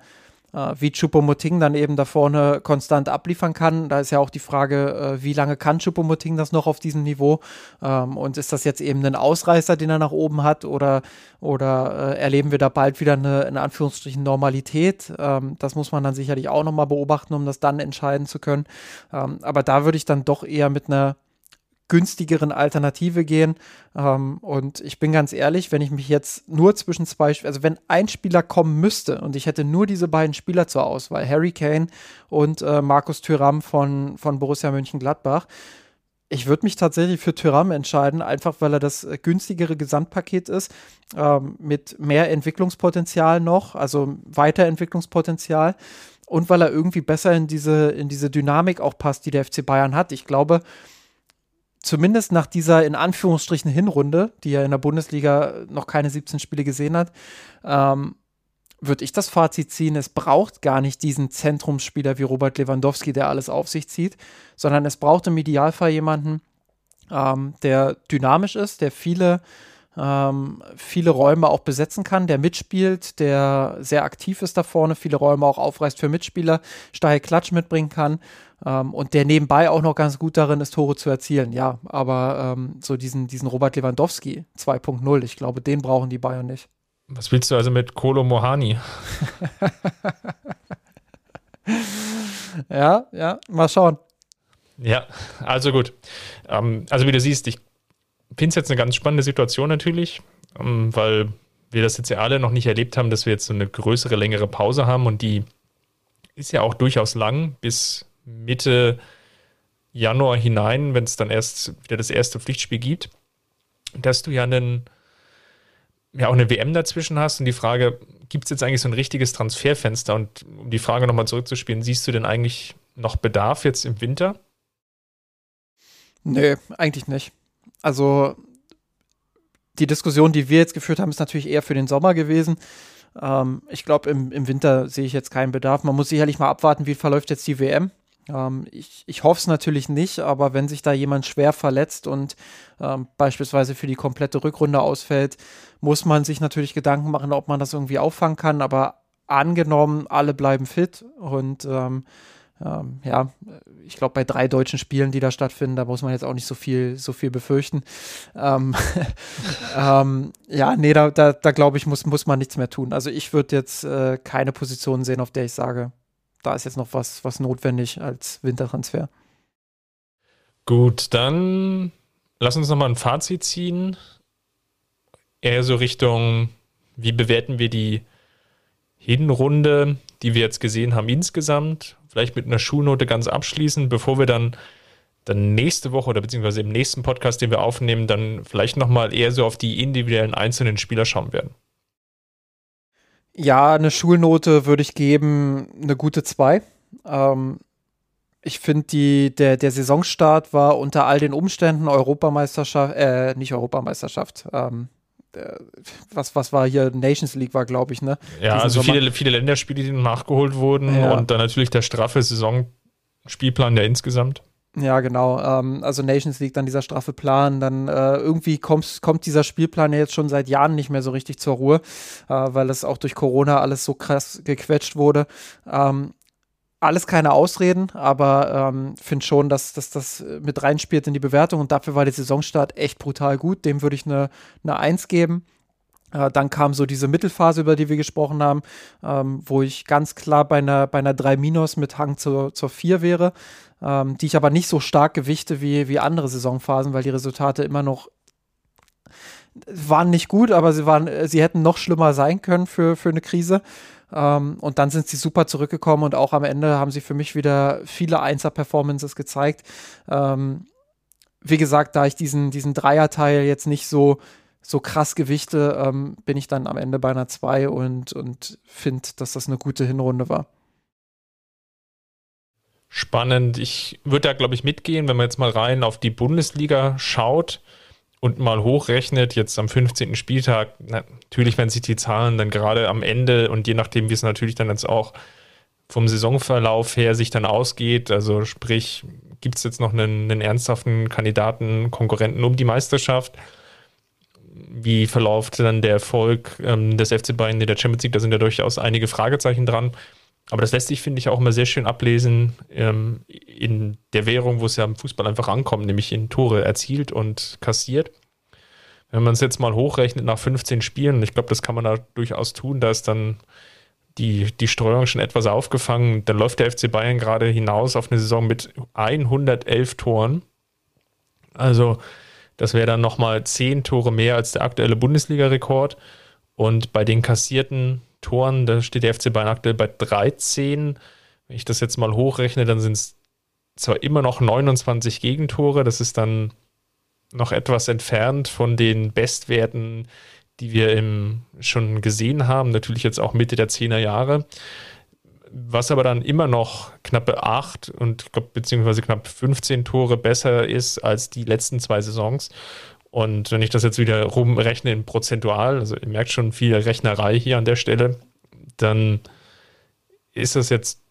äh, wie Chupomoting dann eben da vorne konstant abliefern kann. Da ist ja auch die Frage, äh, wie lange kann Chupomoting das noch auf diesem Niveau? Ähm, und ist das jetzt eben ein Ausreißer, den er nach oben hat? Oder, oder äh, erleben wir da bald wieder eine, in Anführungsstrichen, Normalität? Ähm, das muss man dann sicherlich auch nochmal beobachten, um das dann entscheiden zu können. Ähm, aber da würde ich dann doch eher mit einer günstigeren Alternative gehen. Ähm, und ich bin ganz ehrlich, wenn ich mich jetzt nur zwischen zwei, also wenn ein Spieler kommen müsste und ich hätte nur diese beiden Spieler zur Auswahl, Harry Kane und äh, Markus Thüram von, von Borussia Mönchengladbach, ich würde mich tatsächlich für Tyram entscheiden, einfach weil er das günstigere Gesamtpaket ist, ähm, mit mehr Entwicklungspotenzial noch, also Weiterentwicklungspotenzial und weil er irgendwie besser in diese, in diese Dynamik auch passt, die der FC Bayern hat. Ich glaube, zumindest nach dieser in Anführungsstrichen Hinrunde, die er in der Bundesliga noch keine 17 Spiele gesehen hat, ähm, würde ich das Fazit ziehen, es braucht gar nicht diesen Zentrumsspieler wie Robert Lewandowski, der alles auf sich zieht, sondern es braucht im Idealfall jemanden, ähm, der dynamisch ist, der viele, ähm, viele Räume auch besetzen kann, der mitspielt, der sehr aktiv ist da vorne, viele Räume auch aufreißt für Mitspieler, steil Klatsch mitbringen kann ähm, und der nebenbei auch noch ganz gut darin ist, Tore zu erzielen. Ja, aber ähm, so diesen, diesen Robert Lewandowski 2.0, ich glaube, den brauchen die Bayern nicht. Was willst du also mit Kolo Mohani? ja, ja, mal schauen. Ja, also gut. Ähm, also wie du siehst, ich finde es jetzt eine ganz spannende Situation natürlich, ähm, weil wir das jetzt ja alle noch nicht erlebt haben, dass wir jetzt so eine größere, längere Pause haben und die ist ja auch durchaus lang, bis Mitte Januar hinein, wenn es dann erst wieder das erste Pflichtspiel gibt, dass du ja einen ja auch eine WM dazwischen hast und die Frage, gibt es jetzt eigentlich so ein richtiges Transferfenster? Und um die Frage nochmal zurückzuspielen, siehst du denn eigentlich noch Bedarf jetzt im Winter? Nö, eigentlich nicht. Also die Diskussion, die wir jetzt geführt haben, ist natürlich eher für den Sommer gewesen. Ähm, ich glaube, im, im Winter sehe ich jetzt keinen Bedarf. Man muss sicherlich mal abwarten, wie verläuft jetzt die WM. Ähm, ich ich hoffe es natürlich nicht, aber wenn sich da jemand schwer verletzt und ähm, beispielsweise für die komplette Rückrunde ausfällt, muss man sich natürlich Gedanken machen, ob man das irgendwie auffangen kann. Aber angenommen, alle bleiben fit und ähm, ähm, ja, ich glaube, bei drei deutschen Spielen, die da stattfinden, da muss man jetzt auch nicht so viel, so viel befürchten. Ähm, ähm, ja, nee, da, da, da glaube ich, muss, muss man nichts mehr tun. Also ich würde jetzt äh, keine Position sehen, auf der ich sage, da ist jetzt noch was, was notwendig als Wintertransfer. Gut, dann lass uns nochmal ein Fazit ziehen. Eher so Richtung, wie bewerten wir die Hinrunde, die wir jetzt gesehen haben insgesamt? Vielleicht mit einer Schulnote ganz abschließen, bevor wir dann, dann nächste Woche oder beziehungsweise im nächsten Podcast, den wir aufnehmen, dann vielleicht nochmal eher so auf die individuellen einzelnen Spieler schauen werden. Ja, eine Schulnote würde ich geben, eine gute 2. Ähm, ich finde, der, der Saisonstart war unter all den Umständen Europameisterschaft, äh, nicht Europameisterschaft, ähm, äh, was, was war hier, Nations League war, glaube ich, ne? Ja, Diesen also viele, viele Länderspiele, die nachgeholt wurden ja. und dann natürlich der straffe Saisonspielplan ja insgesamt. Ja, genau. Ähm, also Nations League, dann dieser straffe Plan, dann äh, irgendwie kommt, kommt dieser Spielplan ja jetzt schon seit Jahren nicht mehr so richtig zur Ruhe, äh, weil es auch durch Corona alles so krass gequetscht wurde. Ähm, alles keine Ausreden, aber ähm, finde schon, dass, das mit reinspielt in die Bewertung und dafür war der Saisonstart echt brutal gut. Dem würde ich eine, eine Eins geben. Äh, dann kam so diese Mittelphase, über die wir gesprochen haben, ähm, wo ich ganz klar bei einer, bei einer 3 Minus mit Hang zur, zur 4 wäre, ähm, die ich aber nicht so stark gewichte wie, wie andere Saisonphasen, weil die Resultate immer noch waren nicht gut, aber sie waren, sie hätten noch schlimmer sein können für, für eine Krise. Ähm, und dann sind sie super zurückgekommen und auch am Ende haben sie für mich wieder viele Einser-Performances gezeigt. Ähm, wie gesagt, da ich diesen, diesen Dreierteil jetzt nicht so so krass Gewichte ähm, bin ich dann am Ende bei einer 2 und, und finde, dass das eine gute Hinrunde war. Spannend. Ich würde da, glaube ich, mitgehen, wenn man jetzt mal rein auf die Bundesliga schaut und mal hochrechnet, jetzt am 15. Spieltag. natürlich, wenn sich die Zahlen dann gerade am Ende und je nachdem, wie es natürlich dann jetzt auch vom Saisonverlauf her sich dann ausgeht, also sprich, gibt es jetzt noch einen, einen ernsthaften Kandidaten, Konkurrenten um die Meisterschaft? wie verläuft dann der Erfolg ähm, des FC Bayern in der Champions League? Da sind ja durchaus einige Fragezeichen dran. Aber das lässt sich, finde ich, auch immer sehr schön ablesen ähm, in der Währung, wo es ja im Fußball einfach ankommt, nämlich in Tore erzielt und kassiert. Wenn man es jetzt mal hochrechnet nach 15 Spielen, ich glaube, das kann man da durchaus tun, da ist dann die, die Streuung schon etwas aufgefangen. Dann läuft der FC Bayern gerade hinaus auf eine Saison mit 111 Toren. Also das wäre dann nochmal zehn Tore mehr als der aktuelle Bundesliga-Rekord. Und bei den kassierten Toren, da steht der FC Bayern aktuell bei 13. Wenn ich das jetzt mal hochrechne, dann sind es zwar immer noch 29 Gegentore, das ist dann noch etwas entfernt von den Bestwerten, die wir im, schon gesehen haben, natürlich jetzt auch Mitte der 10er Jahre was aber dann immer noch knappe 8 und beziehungsweise knapp 15 Tore besser ist als die letzten zwei Saisons. Und wenn ich das jetzt wieder rumrechne in prozentual, also ihr merkt schon viel Rechnerei hier an der Stelle, dann ist das jetzt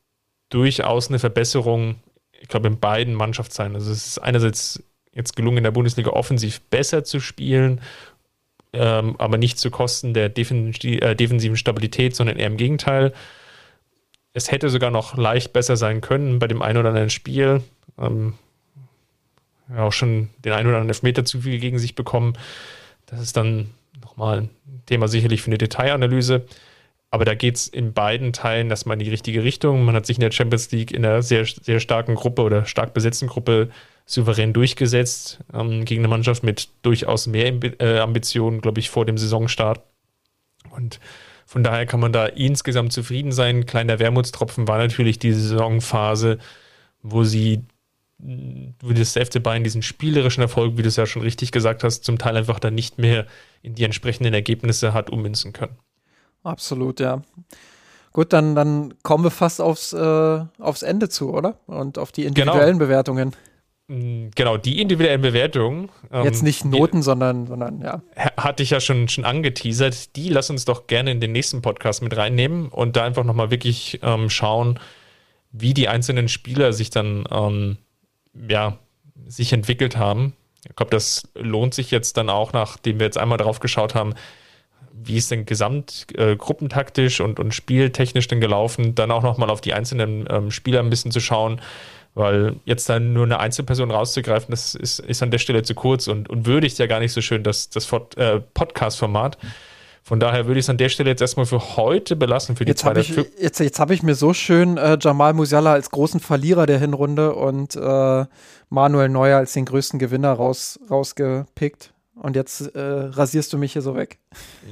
durchaus eine Verbesserung, ich glaube, in beiden Mannschaftsteilen. Also es ist einerseits jetzt gelungen, in der Bundesliga offensiv besser zu spielen, ähm, aber nicht zu Kosten der äh, defensiven Stabilität, sondern eher im Gegenteil. Es hätte sogar noch leicht besser sein können bei dem einen oder anderen Spiel. Ähm, ja, auch schon den einen oder anderen Elfmeter zu viel gegen sich bekommen. Das ist dann nochmal ein Thema sicherlich für eine Detailanalyse. Aber da geht es in beiden Teilen erstmal in die richtige Richtung. Man hat sich in der Champions League in einer sehr, sehr starken Gruppe oder stark besetzten Gruppe souverän durchgesetzt ähm, gegen eine Mannschaft mit durchaus mehr äh, Ambitionen, glaube ich, vor dem Saisonstart. Und von daher kann man da insgesamt zufrieden sein. Kleiner Wermutstropfen war natürlich die Saisonphase, wo sie, wo das FC Bayern diesen spielerischen Erfolg, wie du es ja schon richtig gesagt hast, zum Teil einfach dann nicht mehr in die entsprechenden Ergebnisse hat ummünzen können. Absolut, ja. Gut, dann, dann kommen wir fast aufs, äh, aufs Ende zu, oder? Und auf die individuellen genau. Bewertungen. Mm, genau, die individuellen Bewertungen. Ähm, Jetzt nicht Noten, die, sondern, sondern ja. Hatte ich ja schon, schon angeteasert. Die lass uns doch gerne in den nächsten Podcast mit reinnehmen und da einfach nochmal wirklich ähm, schauen, wie die einzelnen Spieler sich dann ähm, ja, sich entwickelt haben. Ich glaube, das lohnt sich jetzt dann auch, nachdem wir jetzt einmal drauf geschaut haben, wie ist denn gesamt äh, gruppentaktisch und, und spieltechnisch denn gelaufen, dann auch nochmal auf die einzelnen ähm, Spieler ein bisschen zu schauen, weil jetzt dann nur eine Einzelperson rauszugreifen, das ist, ist an der Stelle zu kurz und, und würdigt ja gar nicht so schön das, das äh, Podcast-Format. Von daher würde ich es an der Stelle jetzt erstmal für heute belassen, für die jetzt zweite. Ich, jetzt jetzt habe ich mir so schön äh, Jamal Musiala als großen Verlierer der Hinrunde und äh, Manuel Neuer als den größten Gewinner raus, rausgepickt. Und jetzt äh, rasierst du mich hier so weg.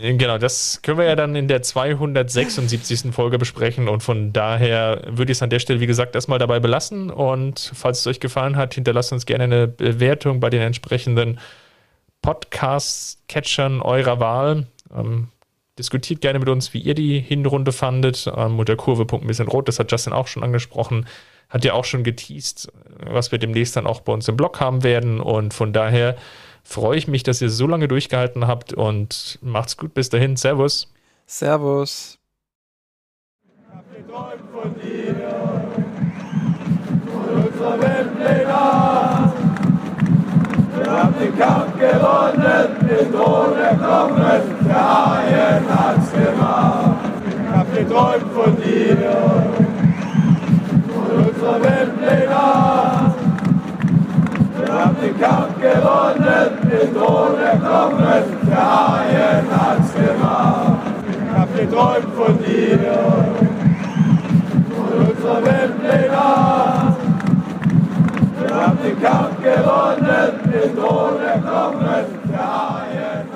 Genau, das können wir ja dann in der 276. Folge besprechen. Und von daher würde ich es an der Stelle, wie gesagt, erstmal dabei belassen. Und falls es euch gefallen hat, hinterlasst uns gerne eine Bewertung bei den entsprechenden Podcast-Catchern eurer Wahl. Ähm, diskutiert gerne mit uns, wie ihr die Hinrunde fandet. Ähm, unter kurve.missenrot, das hat Justin auch schon angesprochen. Hat ja auch schon geteased, was wir demnächst dann auch bei uns im Blog haben werden. Und von daher freue ich mich, dass ihr so lange durchgehalten habt und macht's gut. Bis dahin. Servus. Servus. Von dir, von unserer Weltpläne. Kampf gewonnen, den Thron erklommen, der Haien hat's gemacht. Ich hab geträumt von dir, von unserer Weltpläne. Wir haben den Kampf gewonnen, den Thron erklommen, der Haien hat's gemacht. Ich hab geträumt von dir, von unserer Weltpläne. Wir haben den Kampf gewonnen, dem Tode kommen, der Eier